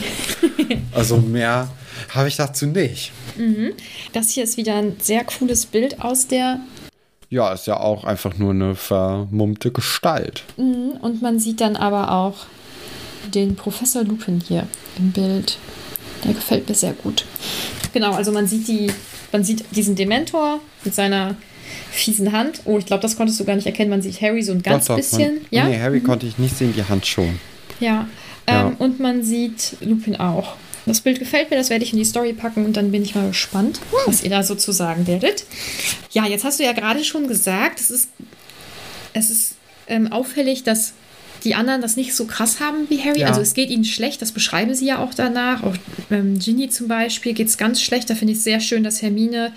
[LAUGHS] also mehr habe ich dazu nicht. Mhm. Das hier ist wieder ein sehr cooles Bild aus der. Ja, ist ja auch einfach nur eine vermummte Gestalt. Mhm. Und man sieht dann aber auch den Professor Lupin hier im Bild. Der gefällt mir sehr gut. Genau, also man sieht die, man sieht diesen Dementor mit seiner fiesen Hand. Oh, ich glaube, das konntest du gar nicht erkennen. Man sieht Harry so ein ganz doch, doch, bisschen. Man, ja? Nee, Harry mhm. konnte ich nicht sehen, die Hand schon. Ja. ja. Ähm, und man sieht Lupin auch. Das Bild gefällt mir, das werde ich in die Story packen und dann bin ich mal gespannt, was ihr da so zu sagen werdet. Ja, jetzt hast du ja gerade schon gesagt, es ist, es ist ähm, auffällig, dass die anderen das nicht so krass haben wie Harry. Ja. Also es geht ihnen schlecht, das beschreiben sie ja auch danach. Auch ähm, Ginny zum Beispiel geht es ganz schlecht. Da finde ich es sehr schön, dass Hermine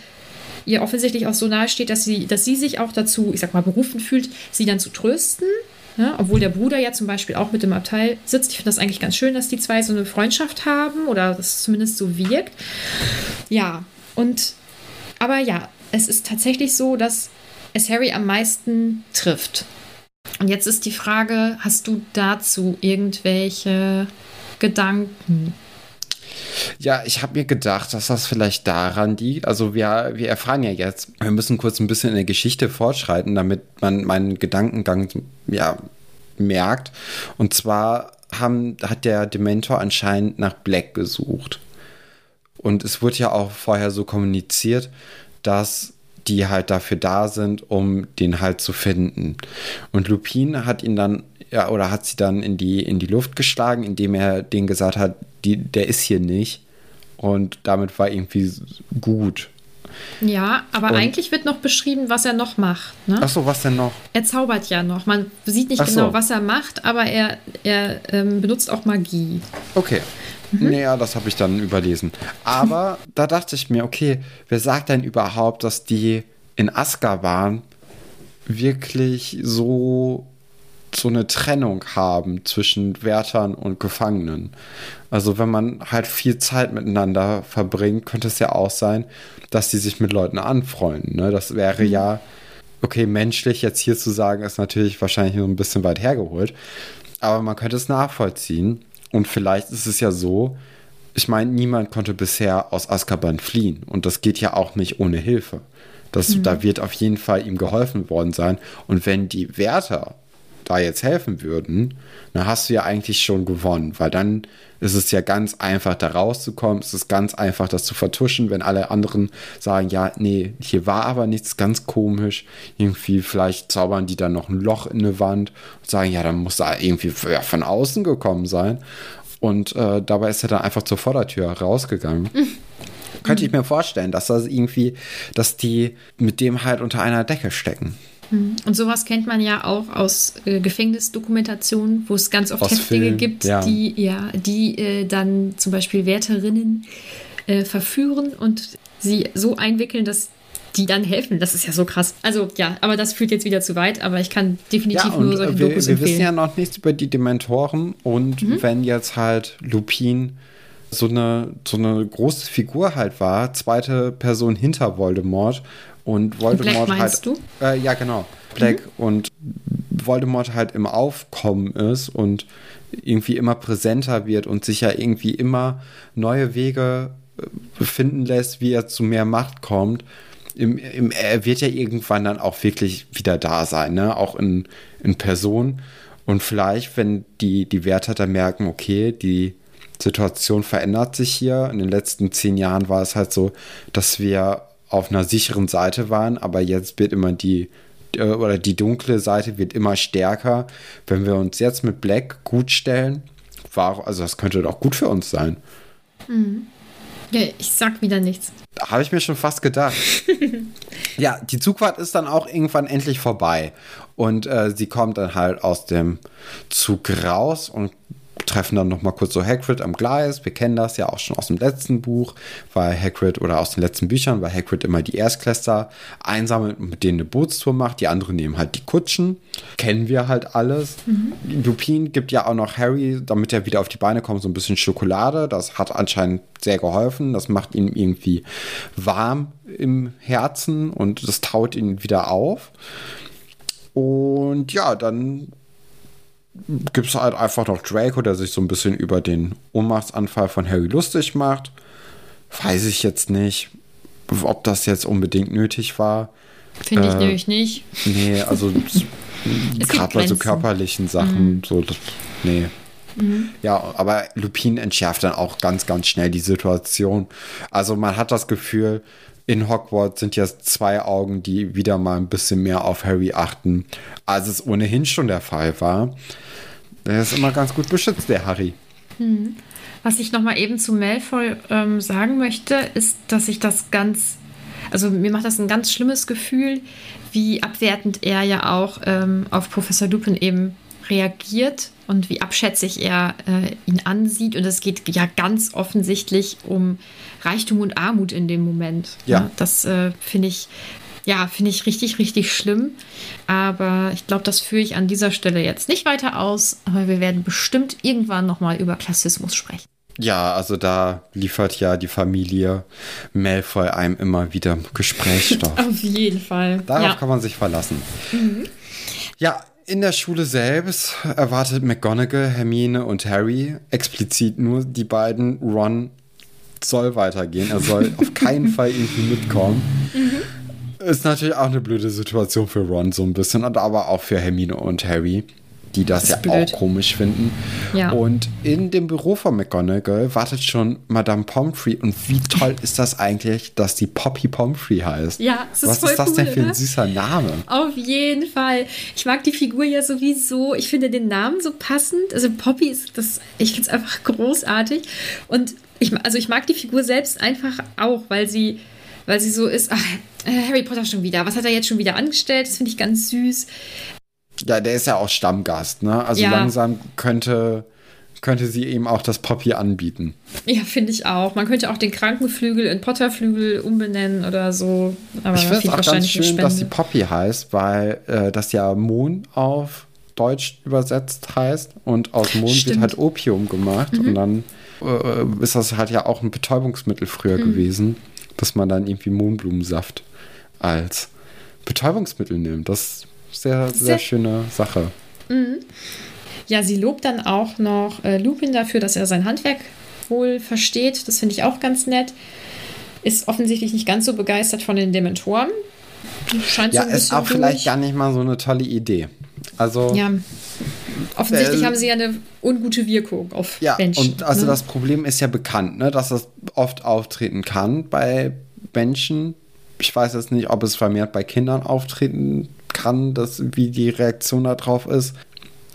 ihr offensichtlich auch so nahe steht, dass sie, dass sie sich auch dazu, ich sag mal, berufen fühlt, sie dann zu trösten. Ja, obwohl der Bruder ja zum Beispiel auch mit dem Abteil sitzt. Ich finde das eigentlich ganz schön, dass die zwei so eine Freundschaft haben oder das zumindest so wirkt. Ja, und aber ja, es ist tatsächlich so, dass es Harry am meisten trifft. Und jetzt ist die Frage, hast du dazu irgendwelche Gedanken? Ja, ich habe mir gedacht, dass das vielleicht daran liegt. Also wir, wir erfahren ja jetzt, wir müssen kurz ein bisschen in der Geschichte fortschreiten, damit man meinen Gedankengang ja, merkt. Und zwar haben, hat der Dementor anscheinend nach Black gesucht. Und es wurde ja auch vorher so kommuniziert, dass die halt dafür da sind, um den halt zu finden. Und Lupin hat ihn dann, ja, oder hat sie dann in die, in die Luft geschlagen, indem er denen gesagt hat, die, der ist hier nicht. Und damit war irgendwie gut. Ja, aber und, eigentlich wird noch beschrieben, was er noch macht. Ne? Ach so, was denn noch? Er zaubert ja noch. Man sieht nicht Ach genau, so. was er macht, aber er, er ähm, benutzt auch Magie. Okay. Mhm. Naja, das habe ich dann überlesen. Aber [LAUGHS] da dachte ich mir, okay, wer sagt denn überhaupt, dass die in Azkaban wirklich so so eine Trennung haben zwischen Wärtern und Gefangenen. Also wenn man halt viel Zeit miteinander verbringt, könnte es ja auch sein, dass die sich mit Leuten anfreunden. Ne? Das wäre mhm. ja, okay, menschlich jetzt hier zu sagen, ist natürlich wahrscheinlich nur ein bisschen weit hergeholt. Aber man könnte es nachvollziehen. Und vielleicht ist es ja so, ich meine, niemand konnte bisher aus Azkaban fliehen. Und das geht ja auch nicht ohne Hilfe. Das, mhm. Da wird auf jeden Fall ihm geholfen worden sein. Und wenn die Wärter da jetzt helfen würden, dann hast du ja eigentlich schon gewonnen, weil dann ist es ja ganz einfach, da rauszukommen. Es ist ganz einfach, das zu vertuschen, wenn alle anderen sagen, ja, nee, hier war aber nichts ganz komisch. Irgendwie, vielleicht zaubern die dann noch ein Loch in eine Wand und sagen, ja, dann muss da irgendwie ja, von außen gekommen sein. Und äh, dabei ist er dann einfach zur Vordertür rausgegangen. Mhm. Könnte ich mir vorstellen, dass das irgendwie, dass die mit dem halt unter einer Decke stecken. Und sowas kennt man ja auch aus äh, Gefängnisdokumentationen, wo es ganz oft aus Häftlinge Film, gibt, ja. die, ja, die äh, dann zum Beispiel Wärterinnen äh, verführen und sie so einwickeln, dass die dann helfen. Das ist ja so krass. Also ja, aber das führt jetzt wieder zu weit, aber ich kann definitiv ja, nur solche wir, Dokus wir empfehlen. Wir wissen ja noch nichts über die Dementoren und mhm. wenn jetzt halt Lupin so eine, so eine große Figur halt war, zweite Person hinter Voldemort und Voldemort Black halt. Du? Äh, ja, genau. Black mhm. und Voldemort halt im Aufkommen ist und irgendwie immer präsenter wird und sich ja irgendwie immer neue Wege äh, finden lässt, wie er zu mehr Macht kommt. Im, im, er wird ja irgendwann dann auch wirklich wieder da sein, ne? auch in, in Person. Und vielleicht, wenn die, die Wärter dann merken, okay, die Situation verändert sich hier. In den letzten zehn Jahren war es halt so, dass wir auf einer sicheren Seite waren, aber jetzt wird immer die äh, oder die dunkle Seite wird immer stärker. Wenn wir uns jetzt mit Black gut stellen, war, also das könnte doch gut für uns sein. Mhm. Ja, ich sag wieder nichts. Habe ich mir schon fast gedacht. [LAUGHS] ja, die Zugfahrt ist dann auch irgendwann endlich vorbei. Und äh, sie kommt dann halt aus dem Zug raus und treffen dann noch mal kurz so Hagrid am Gleis. Wir kennen das ja auch schon aus dem letzten Buch, weil Hagrid oder aus den letzten Büchern, weil Hagrid immer die Erstklässler einsammelt und mit denen eine Bootstour macht. Die anderen nehmen halt die Kutschen. Kennen wir halt alles. Mhm. Lupin gibt ja auch noch Harry, damit er wieder auf die Beine kommt, so ein bisschen Schokolade. Das hat anscheinend sehr geholfen. Das macht ihn irgendwie warm im Herzen und das taut ihn wieder auf. Und ja, dann gibt es halt einfach noch Draco, der sich so ein bisschen über den Ohnmachtsanfall von Harry lustig macht. Weiß ich jetzt nicht, ob das jetzt unbedingt nötig war. Finde ich äh, nämlich nicht. Nee, also [LAUGHS] gerade bei so körperlichen Sachen, mhm. so, nee. Mhm. Ja, aber Lupin entschärft dann auch ganz, ganz schnell die Situation. Also man hat das Gefühl, in Hogwarts sind jetzt zwei Augen, die wieder mal ein bisschen mehr auf Harry achten, als es ohnehin schon der Fall war. Der ist immer ganz gut beschützt, der Harry. Hm. Was ich noch mal eben zu Malfoy ähm, sagen möchte, ist, dass ich das ganz, also mir macht das ein ganz schlimmes Gefühl, wie abwertend er ja auch ähm, auf Professor Lupin eben reagiert und wie abschätzig er äh, ihn ansieht. Und es geht ja ganz offensichtlich um Reichtum und Armut in dem Moment. Ja. ja das äh, finde ich ja, finde ich richtig, richtig schlimm. Aber ich glaube, das führe ich an dieser Stelle jetzt nicht weiter aus. Aber wir werden bestimmt irgendwann nochmal über Klassismus sprechen. Ja, also da liefert ja die Familie Malfoy einem immer wieder Gesprächsstoff. [LAUGHS] Auf jeden Fall. Darauf ja. kann man sich verlassen. Mhm. Ja, in der Schule selbst erwartet McGonagall, Hermine und Harry explizit nur die beiden. Ron soll weitergehen. Er soll [LAUGHS] auf keinen Fall irgendwie mitkommen. Mhm. Ist natürlich auch eine blöde Situation für Ron so ein bisschen, aber auch für Hermine und Harry, die das, das ja blöd. auch komisch finden. Ja. Und in dem Büro von McGonagall wartet schon Madame Pomfrey und wie toll ist das eigentlich, dass die Poppy Pomfrey heißt? Ja, es ist Was voll ist das cool, denn für ein süßer Name? Auf jeden Fall. Ich mag die Figur ja sowieso. Ich finde den Namen so passend. Also Poppy ist das, ich finde es einfach großartig. Und ich, also ich mag die Figur selbst einfach auch, weil sie weil sie so ist, ach, äh, Harry Potter schon wieder, was hat er jetzt schon wieder angestellt? Das finde ich ganz süß. Ja, der ist ja auch Stammgast, ne? Also ja. langsam könnte, könnte sie eben auch das Poppy anbieten. Ja, finde ich auch. Man könnte auch den Krankenflügel in Potterflügel umbenennen oder so. Aber ich finde es auch ganz schön, dass sie Poppy heißt, weil äh, das ja Mohn auf Deutsch übersetzt heißt und aus Mohn Stimmt. wird halt Opium gemacht mhm. und dann äh, ist das halt ja auch ein Betäubungsmittel früher mhm. gewesen, dass man dann irgendwie Mohnblumensaft als Betäubungsmittel nimmt. Das ist sehr, sehr, sehr schöne Sache. Mhm. Ja, sie lobt dann auch noch äh, Lupin dafür, dass er sein Handwerk wohl versteht. Das finde ich auch ganz nett. Ist offensichtlich nicht ganz so begeistert von den Dementoren. Scheint ja, so ist auch durch. vielleicht gar nicht mal so eine tolle Idee. Also. Ja. Offensichtlich äh, haben sie ja eine ungute Wirkung auf ja, Menschen. Und also ne? das Problem ist ja bekannt, ne, dass das oft auftreten kann bei Menschen. Ich weiß jetzt nicht, ob es vermehrt bei Kindern auftreten kann, dass, wie die Reaktion darauf ist.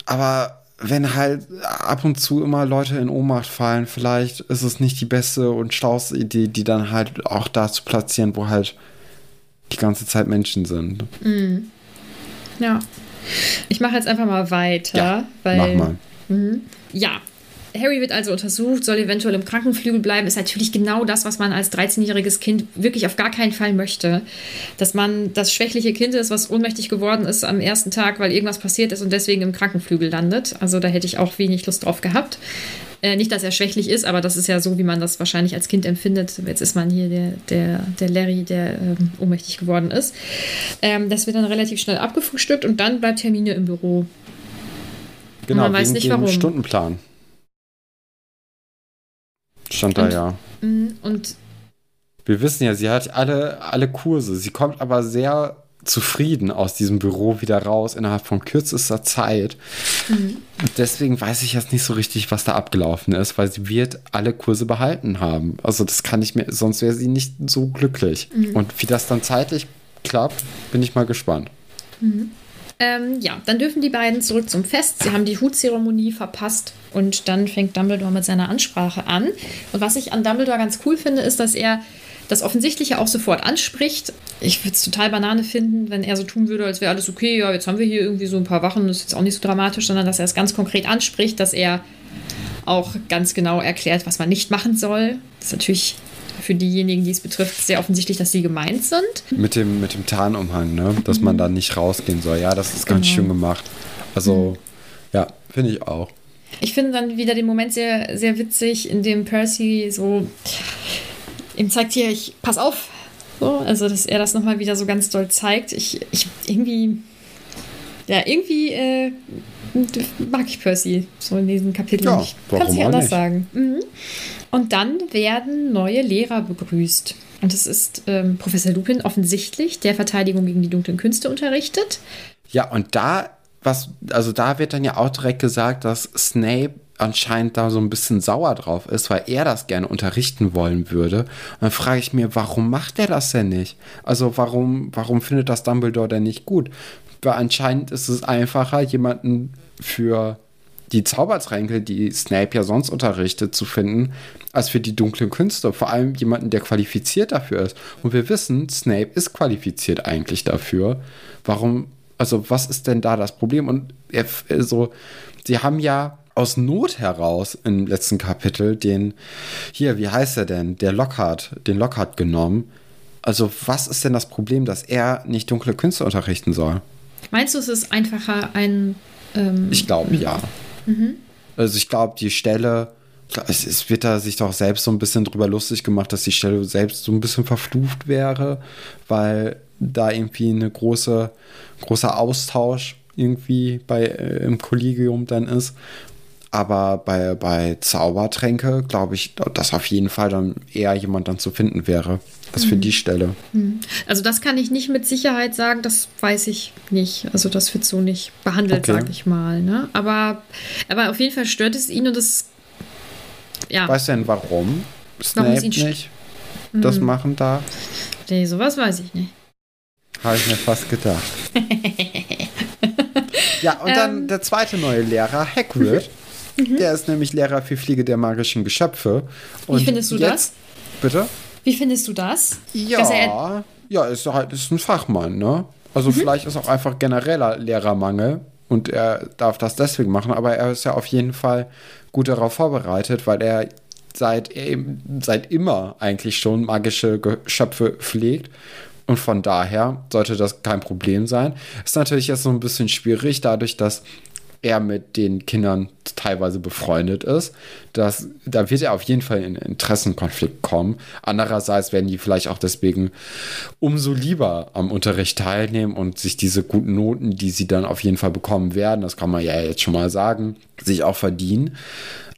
Aber wenn halt ab und zu immer Leute in Ohnmacht fallen, vielleicht ist es nicht die beste und schlauste Idee, die dann halt auch da zu platzieren, wo halt die ganze Zeit Menschen sind. Mhm. Ja. Ich mache jetzt einfach mal weiter. Ja, weil, mach mal. Mh, ja, Harry wird also untersucht, soll eventuell im Krankenflügel bleiben, ist natürlich genau das, was man als 13-jähriges Kind wirklich auf gar keinen Fall möchte. Dass man das schwächliche Kind ist, was ohnmächtig geworden ist am ersten Tag, weil irgendwas passiert ist und deswegen im Krankenflügel landet. Also da hätte ich auch wenig Lust drauf gehabt. Äh, nicht, dass er schwächlich ist, aber das ist ja so, wie man das wahrscheinlich als Kind empfindet. Jetzt ist man hier der, der, der Larry, der ähm, ohnmächtig geworden ist. Ähm, das wird dann relativ schnell abgefrühstückt und dann bleibt Hermine im Büro. Genau, man weiß nicht warum. Stundenplan. Stand da ja. Mm, und wir wissen ja, sie hat alle, alle Kurse. Sie kommt aber sehr zufrieden aus diesem Büro wieder raus innerhalb von kürzester Zeit. Mhm. Deswegen weiß ich jetzt nicht so richtig, was da abgelaufen ist, weil sie wird alle Kurse behalten haben. Also das kann ich mir, sonst wäre sie nicht so glücklich. Mhm. Und wie das dann zeitlich klappt, bin ich mal gespannt. Mhm. Ähm, ja, dann dürfen die beiden zurück zum Fest. Sie haben die Hutzeremonie verpasst und dann fängt Dumbledore mit seiner Ansprache an. Und was ich an Dumbledore ganz cool finde, ist, dass er das Offensichtliche auch sofort anspricht. Ich würde es total Banane finden, wenn er so tun würde, als wäre alles okay, ja, jetzt haben wir hier irgendwie so ein paar Wachen, das ist jetzt auch nicht so dramatisch, sondern dass er es ganz konkret anspricht, dass er auch ganz genau erklärt, was man nicht machen soll. Das ist natürlich für diejenigen, die es betrifft, sehr offensichtlich, dass sie gemeint sind. Mit dem, mit dem Tarnumhang, ne? dass man da nicht rausgehen soll. Ja, das ist ganz genau. schön gemacht. Also, mhm. ja, finde ich auch. Ich finde dann wieder den Moment sehr, sehr witzig, in dem Percy so ihm zeigt hier, ich pass auf. So, also, dass er das nochmal wieder so ganz doll zeigt. Ich, ich irgendwie, ja, irgendwie äh, mag ich Percy so in diesem Kapitel ja, nicht. Kann es nicht anders nicht? sagen. Mhm. Und dann werden neue Lehrer begrüßt. Und es ist ähm, Professor Lupin offensichtlich, der Verteidigung gegen die dunklen Künste unterrichtet. Ja, und da, was, also da wird dann ja auch direkt gesagt, dass Snape anscheinend da so ein bisschen sauer drauf ist, weil er das gerne unterrichten wollen würde. Und dann frage ich mir, warum macht er das denn nicht? Also warum, warum findet das Dumbledore denn nicht gut? Weil anscheinend ist es einfacher, jemanden für die Zaubertränke, die Snape ja sonst unterrichtet, zu finden, als für die dunklen Künste. Vor allem jemanden, der qualifiziert dafür ist. Und wir wissen, Snape ist qualifiziert eigentlich dafür. Warum, also was ist denn da das Problem? Und er, also, sie haben ja aus Not heraus im letzten Kapitel den, hier, wie heißt er denn, der Lockhart, den Lockhart genommen. Also was ist denn das Problem, dass er nicht dunkle Künste unterrichten soll? Meinst du, es ist einfacher, ein... Ähm, ich glaube, ja. Mhm. Also ich glaube, die Stelle, es, es, wird da sich doch selbst so ein bisschen drüber lustig gemacht, dass die Stelle selbst so ein bisschen verflucht wäre, weil da irgendwie eine große, großer Austausch irgendwie bei, äh, im Kollegium dann ist. Aber bei, bei Zaubertränke glaube ich, dass auf jeden Fall dann eher jemand dann zu finden wäre. Das mhm. für die Stelle. Mhm. Also das kann ich nicht mit Sicherheit sagen, das weiß ich nicht. Also das wird so nicht behandelt, okay. sage ich mal. Ne? Aber, aber auf jeden Fall stört es ihn und das ja. Weißt du denn, warum Snape warum nicht das mhm. machen darf? Nee, sowas weiß ich nicht. Habe ich mir fast gedacht. [LAUGHS] ja, und dann ähm. der zweite neue Lehrer, Hagrid. [LAUGHS] Mhm. Der ist nämlich Lehrer für Fliege der magischen Geschöpfe. Und Wie findest du jetzt, das? Bitte? Wie findest du das? Ja, ja, ist halt ist ein Fachmann, ne? Also mhm. vielleicht ist auch einfach genereller Lehrermangel und er darf das deswegen machen, aber er ist ja auf jeden Fall gut darauf vorbereitet, weil er seit, seit immer eigentlich schon magische Geschöpfe pflegt. Und von daher sollte das kein Problem sein. Ist natürlich jetzt so ein bisschen schwierig, dadurch, dass er mit den Kindern teilweise befreundet ist. Das, da wird er auf jeden Fall in Interessenkonflikt kommen. Andererseits werden die vielleicht auch deswegen umso lieber am Unterricht teilnehmen und sich diese guten Noten, die sie dann auf jeden Fall bekommen werden, das kann man ja jetzt schon mal sagen, sich auch verdienen.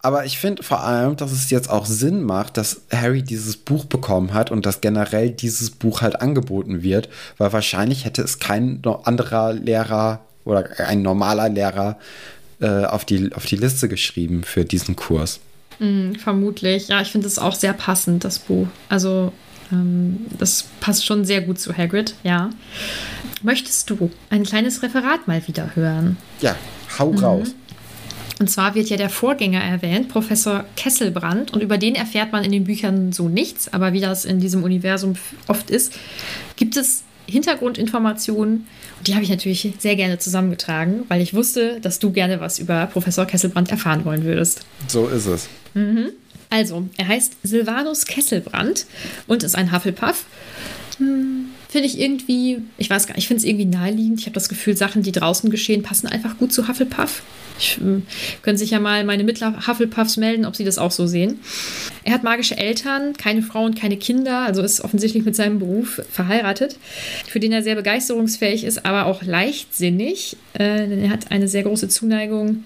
Aber ich finde vor allem, dass es jetzt auch Sinn macht, dass Harry dieses Buch bekommen hat und dass generell dieses Buch halt angeboten wird, weil wahrscheinlich hätte es kein anderer Lehrer oder ein normaler Lehrer äh, auf, die, auf die Liste geschrieben für diesen Kurs. Mm, vermutlich. Ja, ich finde es auch sehr passend, das Buch. Also, ähm, das passt schon sehr gut zu Hagrid, ja. Möchtest du ein kleines Referat mal wieder hören? Ja, hau mhm. raus. Und zwar wird ja der Vorgänger erwähnt, Professor Kesselbrand, und über den erfährt man in den Büchern so nichts, aber wie das in diesem Universum oft ist, gibt es Hintergrundinformationen. Und die habe ich natürlich sehr gerne zusammengetragen, weil ich wusste, dass du gerne was über Professor Kesselbrand erfahren wollen würdest. So ist es. Mhm. Also, er heißt Silvanus Kesselbrand und ist ein Hufflepuff. Hm, finde ich irgendwie, ich weiß gar nicht, ich finde es irgendwie naheliegend. Ich habe das Gefühl, Sachen, die draußen geschehen, passen einfach gut zu Hufflepuff. Ich, äh, können sich ja mal meine Mittler-Hufflepuffs melden, ob sie das auch so sehen. Er hat magische Eltern, keine Frau und keine Kinder, also ist offensichtlich mit seinem Beruf verheiratet, für den er sehr begeisterungsfähig ist, aber auch leichtsinnig. Äh, denn er hat eine sehr große Zuneigung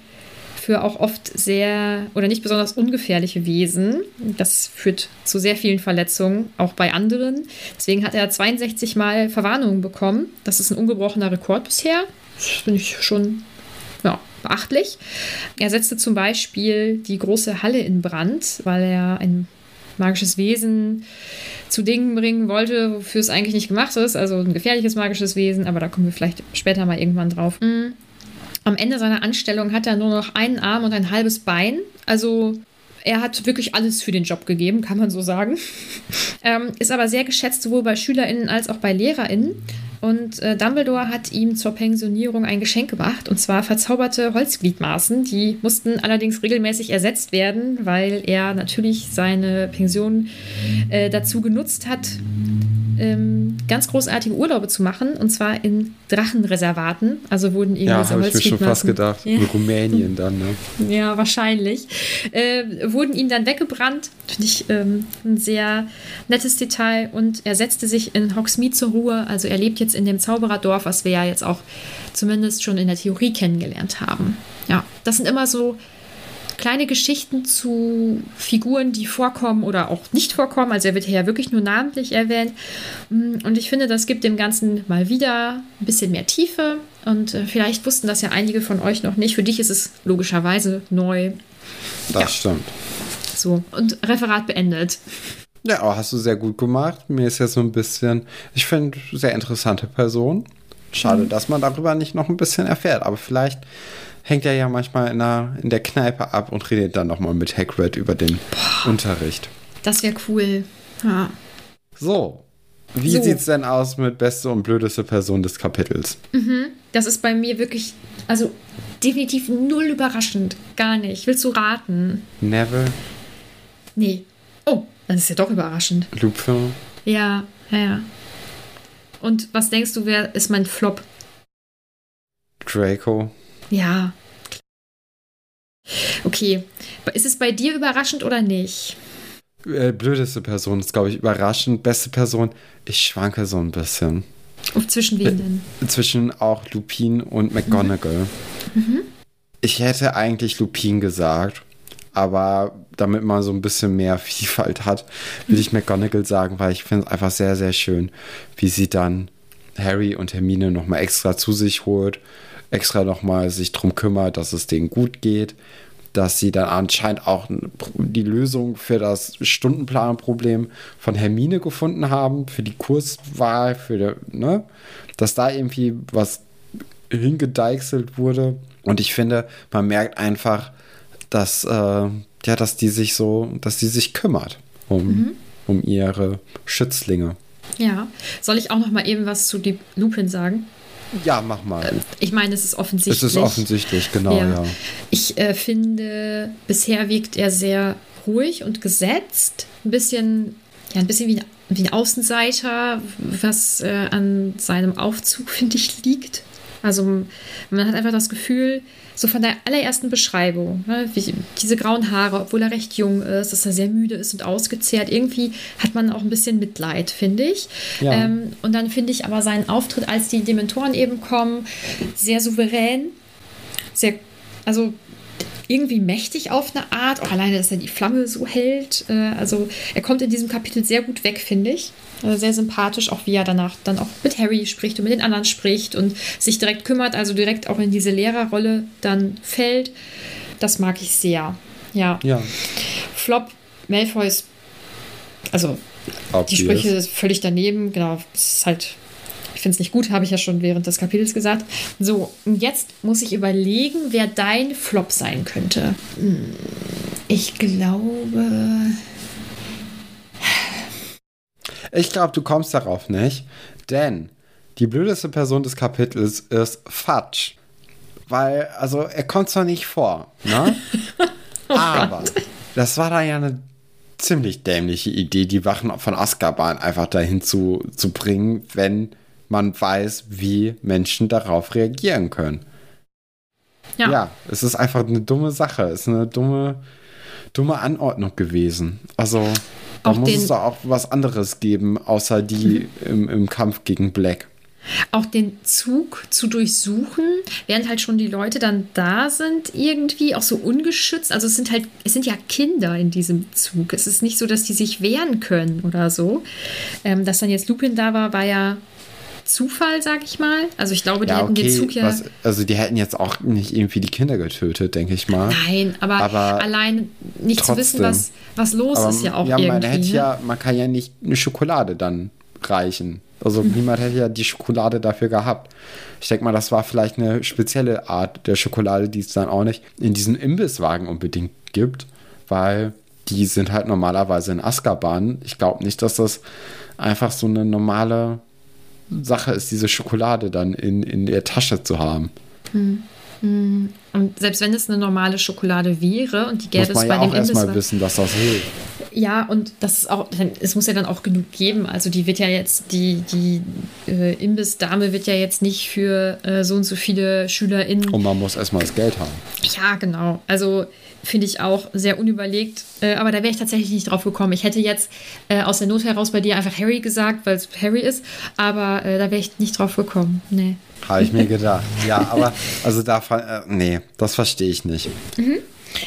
für auch oft sehr oder nicht besonders ungefährliche Wesen. Das führt zu sehr vielen Verletzungen, auch bei anderen. Deswegen hat er 62 Mal Verwarnungen bekommen. Das ist ein ungebrochener Rekord bisher. Das finde ich schon ja, beachtlich. Er setzte zum Beispiel die große Halle in Brand, weil er ein magisches Wesen zu Dingen bringen wollte, wofür es eigentlich nicht gemacht ist. Also ein gefährliches magisches Wesen, aber da kommen wir vielleicht später mal irgendwann drauf. Mhm. Am Ende seiner Anstellung hat er nur noch einen Arm und ein halbes Bein. Also er hat wirklich alles für den Job gegeben, kann man so sagen. [LAUGHS] ähm, ist aber sehr geschätzt sowohl bei SchülerInnen als auch bei LehrerInnen. Und äh, Dumbledore hat ihm zur Pensionierung ein Geschenk gemacht, und zwar verzauberte Holzgliedmaßen. Die mussten allerdings regelmäßig ersetzt werden, weil er natürlich seine Pension äh, dazu genutzt hat, ähm, ganz großartige Urlaube zu machen, und zwar in Drachenreservaten. Also wurden eben ja, habe ich mir schon fast gedacht. Ja. In Rumänien dann, ne? [LAUGHS] Ja, wahrscheinlich. Äh, wurden ihnen dann weggebrannt. Finde ich ähm, ein sehr nettes Detail. Und er setzte sich in Hogsmeade zur Ruhe. Also er lebt jetzt in dem Zaubererdorf, was wir ja jetzt auch zumindest schon in der Theorie kennengelernt haben. Ja, das sind immer so kleine Geschichten zu Figuren, die vorkommen oder auch nicht vorkommen. Also er wird hier ja wirklich nur namentlich erwähnt. Mm, und ich finde, das gibt dem Ganzen mal wieder ein bisschen mehr Tiefe. Und äh, vielleicht wussten das ja einige von euch noch nicht. Für dich ist es logischerweise neu. Das ja. stimmt. So, und Referat beendet. Ja, aber hast du sehr gut gemacht. Mir ist jetzt so ein bisschen, ich finde, sehr interessante Person. Schade, mhm. dass man darüber nicht noch ein bisschen erfährt. Aber vielleicht hängt er ja manchmal in der, in der Kneipe ab und redet dann nochmal mit Hagrid über den Boah, Unterricht. Das wäre cool. Ja. So, wie so. es denn aus mit beste und blödeste Person des Kapitels? Mhm. Das ist bei mir wirklich, also definitiv null überraschend. Gar nicht. Willst du raten? Never. Nee. Oh, das ist ja doch überraschend. Lupin. Ja, ja, ja. Und was denkst du, wer ist mein Flop? Draco. Ja. Okay. Ist es bei dir überraschend oder nicht? Äh, blödeste Person ist, glaube ich, überraschend. Beste Person, ich schwanke so ein bisschen. Und zwischen wem denn? Zwischen auch Lupin und McGonagall. Mhm. Mhm. Ich hätte eigentlich Lupin gesagt, aber damit man so ein bisschen mehr [LAUGHS] Vielfalt hat, würde ich McGonagall sagen, weil ich finde es einfach sehr, sehr schön, wie sie dann Harry und Hermine nochmal extra zu sich holt extra nochmal sich darum kümmert, dass es denen gut geht, dass sie dann anscheinend auch die Lösung für das Stundenplanproblem von Hermine gefunden haben, für die Kurswahl, für die, ne, dass da irgendwie was hingedeichselt wurde. Und ich finde, man merkt einfach, dass, äh, ja, dass die sich so, dass die sich kümmert um, mhm. um ihre Schützlinge. Ja, soll ich auch noch mal eben was zu die Lupin sagen? Ja, mach mal. Ich meine, es ist offensichtlich. Es ist offensichtlich, genau, ja. ja. Ich äh, finde, bisher wirkt er sehr ruhig und gesetzt. Ein bisschen, ja, ein bisschen wie ein, wie ein Außenseiter, was äh, an seinem Aufzug, [LAUGHS] finde ich, liegt. Also man hat einfach das Gefühl, so von der allerersten Beschreibung, ne, diese grauen Haare, obwohl er recht jung ist, dass er sehr müde ist und ausgezehrt, irgendwie hat man auch ein bisschen Mitleid, finde ich. Ja. Ähm, und dann finde ich aber seinen Auftritt, als die Dementoren eben kommen, sehr souverän, sehr, also irgendwie mächtig auf eine Art, auch alleine, dass er die Flamme so hält. Äh, also er kommt in diesem Kapitel sehr gut weg, finde ich. Also sehr sympathisch, auch wie er danach dann auch mit Harry spricht und mit den anderen spricht und sich direkt kümmert, also direkt auch in diese Lehrerrolle dann fällt. Das mag ich sehr. Ja. ja. Flop, Malfoy ist, also Obvious. die Sprüche völlig daneben, genau, es ist halt ich finde es nicht gut, habe ich ja schon während des Kapitels gesagt. So, und jetzt muss ich überlegen, wer dein Flop sein könnte. Hm, ich glaube. Ich glaube, du kommst darauf nicht, denn die blödeste Person des Kapitels ist Fudge. Weil, also, er kommt zwar nicht vor, ne? [LAUGHS] oh Aber das war da ja eine ziemlich dämliche Idee, die Wachen von Azkaban einfach dahin zu, zu bringen, wenn man weiß, wie Menschen darauf reagieren können. Ja. ja, es ist einfach eine dumme Sache. Es ist eine dumme, dumme Anordnung gewesen. Also, da muss es doch auch was anderes geben, außer die mhm. im, im Kampf gegen Black auch den Zug zu durchsuchen, während halt schon die Leute dann da sind, irgendwie auch so ungeschützt. Also es sind halt, es sind ja Kinder in diesem Zug. Es ist nicht so, dass die sich wehren können oder so. Ähm, dass dann jetzt Lupin da war, war ja Zufall, sag ich mal. Also ich glaube, die ja, hätten okay, den Zug ja. Was, also die hätten jetzt auch nicht irgendwie die Kinder getötet, denke ich mal. Nein, aber, aber allein nicht trotzdem. zu wissen, was, was los aber, ist, ja auch ja, irgendwie. Man, hätte ne? ja, man kann ja nicht eine Schokolade dann reichen. Also hm. niemand hätte ja die Schokolade dafür gehabt. Ich denke mal, das war vielleicht eine spezielle Art der Schokolade, die es dann auch nicht in diesen Imbisswagen unbedingt gibt, weil die sind halt normalerweise in Azkaban. Ich glaube nicht, dass das einfach so eine normale Sache ist, diese Schokolade dann in, in der Tasche zu haben. Hm. hm. Und selbst wenn es eine normale Schokolade wäre und die gäbe es bei ja dem auch erstmal wissen, dass das hilft. Ja, und das ist auch, es muss ja dann auch genug geben. Also die wird ja jetzt, die, die äh, Imbissdame wird ja jetzt nicht für äh, so und so viele SchülerInnen. Und man muss erstmal das Geld haben. Ja, genau. Also finde ich auch sehr unüberlegt. Äh, aber da wäre ich tatsächlich nicht drauf gekommen. Ich hätte jetzt äh, aus der Not heraus bei dir einfach Harry gesagt, weil es Harry ist. Aber äh, da wäre ich nicht drauf gekommen. Nee. Habe ich mir gedacht. Ja, aber also da, äh, nee, das verstehe ich nicht. Mhm.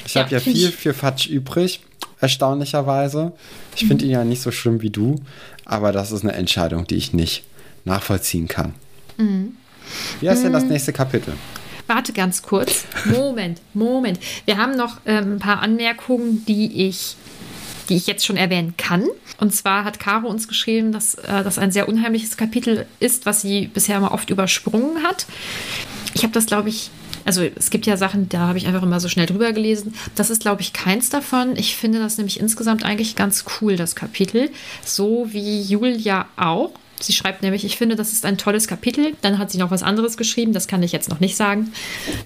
Ich ja, habe ja viel ich... für Fatsch übrig, erstaunlicherweise. Ich mhm. finde ihn ja nicht so schlimm wie du, aber das ist eine Entscheidung, die ich nicht nachvollziehen kann. Mhm. Wie heißt denn das mhm. nächste Kapitel? Warte ganz kurz. Moment, [LAUGHS] Moment. Wir haben noch ähm, ein paar Anmerkungen, die ich die ich jetzt schon erwähnen kann. Und zwar hat Caro uns geschrieben, dass äh, das ein sehr unheimliches Kapitel ist, was sie bisher immer oft übersprungen hat. Ich habe das, glaube ich, also es gibt ja Sachen, da habe ich einfach immer so schnell drüber gelesen. Das ist, glaube ich, keins davon. Ich finde das nämlich insgesamt eigentlich ganz cool, das Kapitel. So wie Julia auch. Sie schreibt nämlich, ich finde, das ist ein tolles Kapitel. Dann hat sie noch was anderes geschrieben, das kann ich jetzt noch nicht sagen.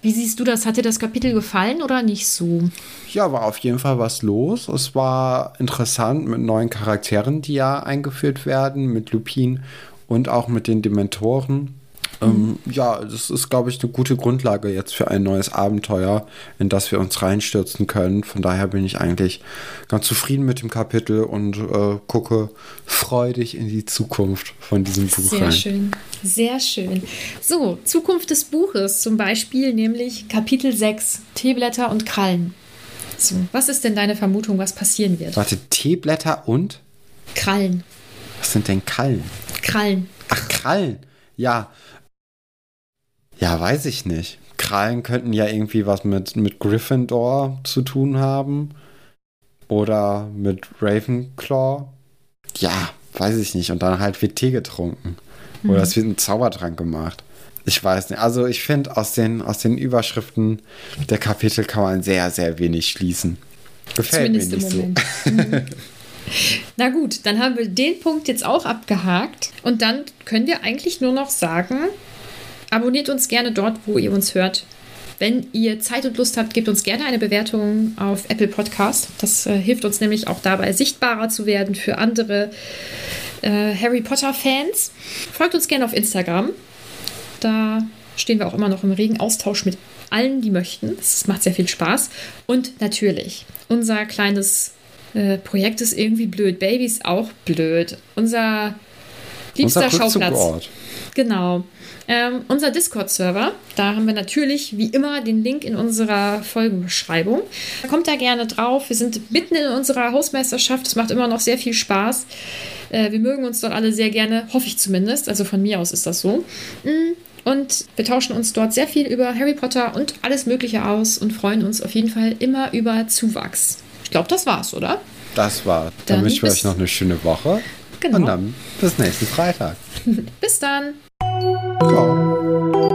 Wie siehst du das? Hat dir das Kapitel gefallen oder nicht so? Ja, war auf jeden Fall was los. Es war interessant mit neuen Charakteren, die ja eingeführt werden, mit Lupin und auch mit den Dementoren. Ähm, ja, das ist, glaube ich, eine gute Grundlage jetzt für ein neues Abenteuer, in das wir uns reinstürzen können. Von daher bin ich eigentlich ganz zufrieden mit dem Kapitel und äh, gucke freudig in die Zukunft von diesem Buch Sehr rein. Sehr schön, sehr schön. So, Zukunft des Buches, zum Beispiel nämlich Kapitel 6, Teeblätter und Krallen. So, was ist denn deine Vermutung, was passieren wird? Warte, Teeblätter und? Krallen. Was sind denn Krallen? Krallen. Ach, Krallen. Ja, ja, weiß ich nicht. Krallen könnten ja irgendwie was mit, mit Gryffindor zu tun haben. Oder mit Ravenclaw. Ja, weiß ich nicht. Und dann halt wird Tee getrunken. Mhm. Oder es wird ein Zaubertrank gemacht. Ich weiß nicht. Also ich finde, aus den, aus den Überschriften der Kapitel kann man sehr, sehr wenig schließen. Gefällt Zumindest mir nicht so. [LAUGHS] Mhm. Na gut, dann haben wir den Punkt jetzt auch abgehakt. Und dann können wir eigentlich nur noch sagen, abonniert uns gerne dort, wo ihr uns hört. Wenn ihr Zeit und Lust habt, gebt uns gerne eine Bewertung auf Apple Podcast. Das äh, hilft uns nämlich auch dabei, sichtbarer zu werden für andere äh, Harry Potter-Fans. Folgt uns gerne auf Instagram. Da stehen wir auch immer noch im regen Austausch mit allen, die möchten. Das macht sehr viel Spaß. Und natürlich, unser kleines äh, Projekt ist irgendwie blöd. Baby ist auch blöd. Unser liebster Unser Schauplatz. Genau. Ähm, unser Discord-Server, da haben wir natürlich wie immer den Link in unserer Folgenbeschreibung. Kommt da gerne drauf. Wir sind mitten in unserer Hausmeisterschaft. Es macht immer noch sehr viel Spaß. Äh, wir mögen uns dort alle sehr gerne, hoffe ich zumindest. Also von mir aus ist das so. Mm, Und wir tauschen uns dort sehr viel über Harry Potter und alles Mögliche aus und freuen uns auf jeden Fall immer über Zuwachs. Ich glaube, das war's, oder? Das war. Dann, Dann wünschen wir euch noch eine schöne Woche. Genau. Und dann bis nächsten Freitag. [LAUGHS] Bis dann. そ！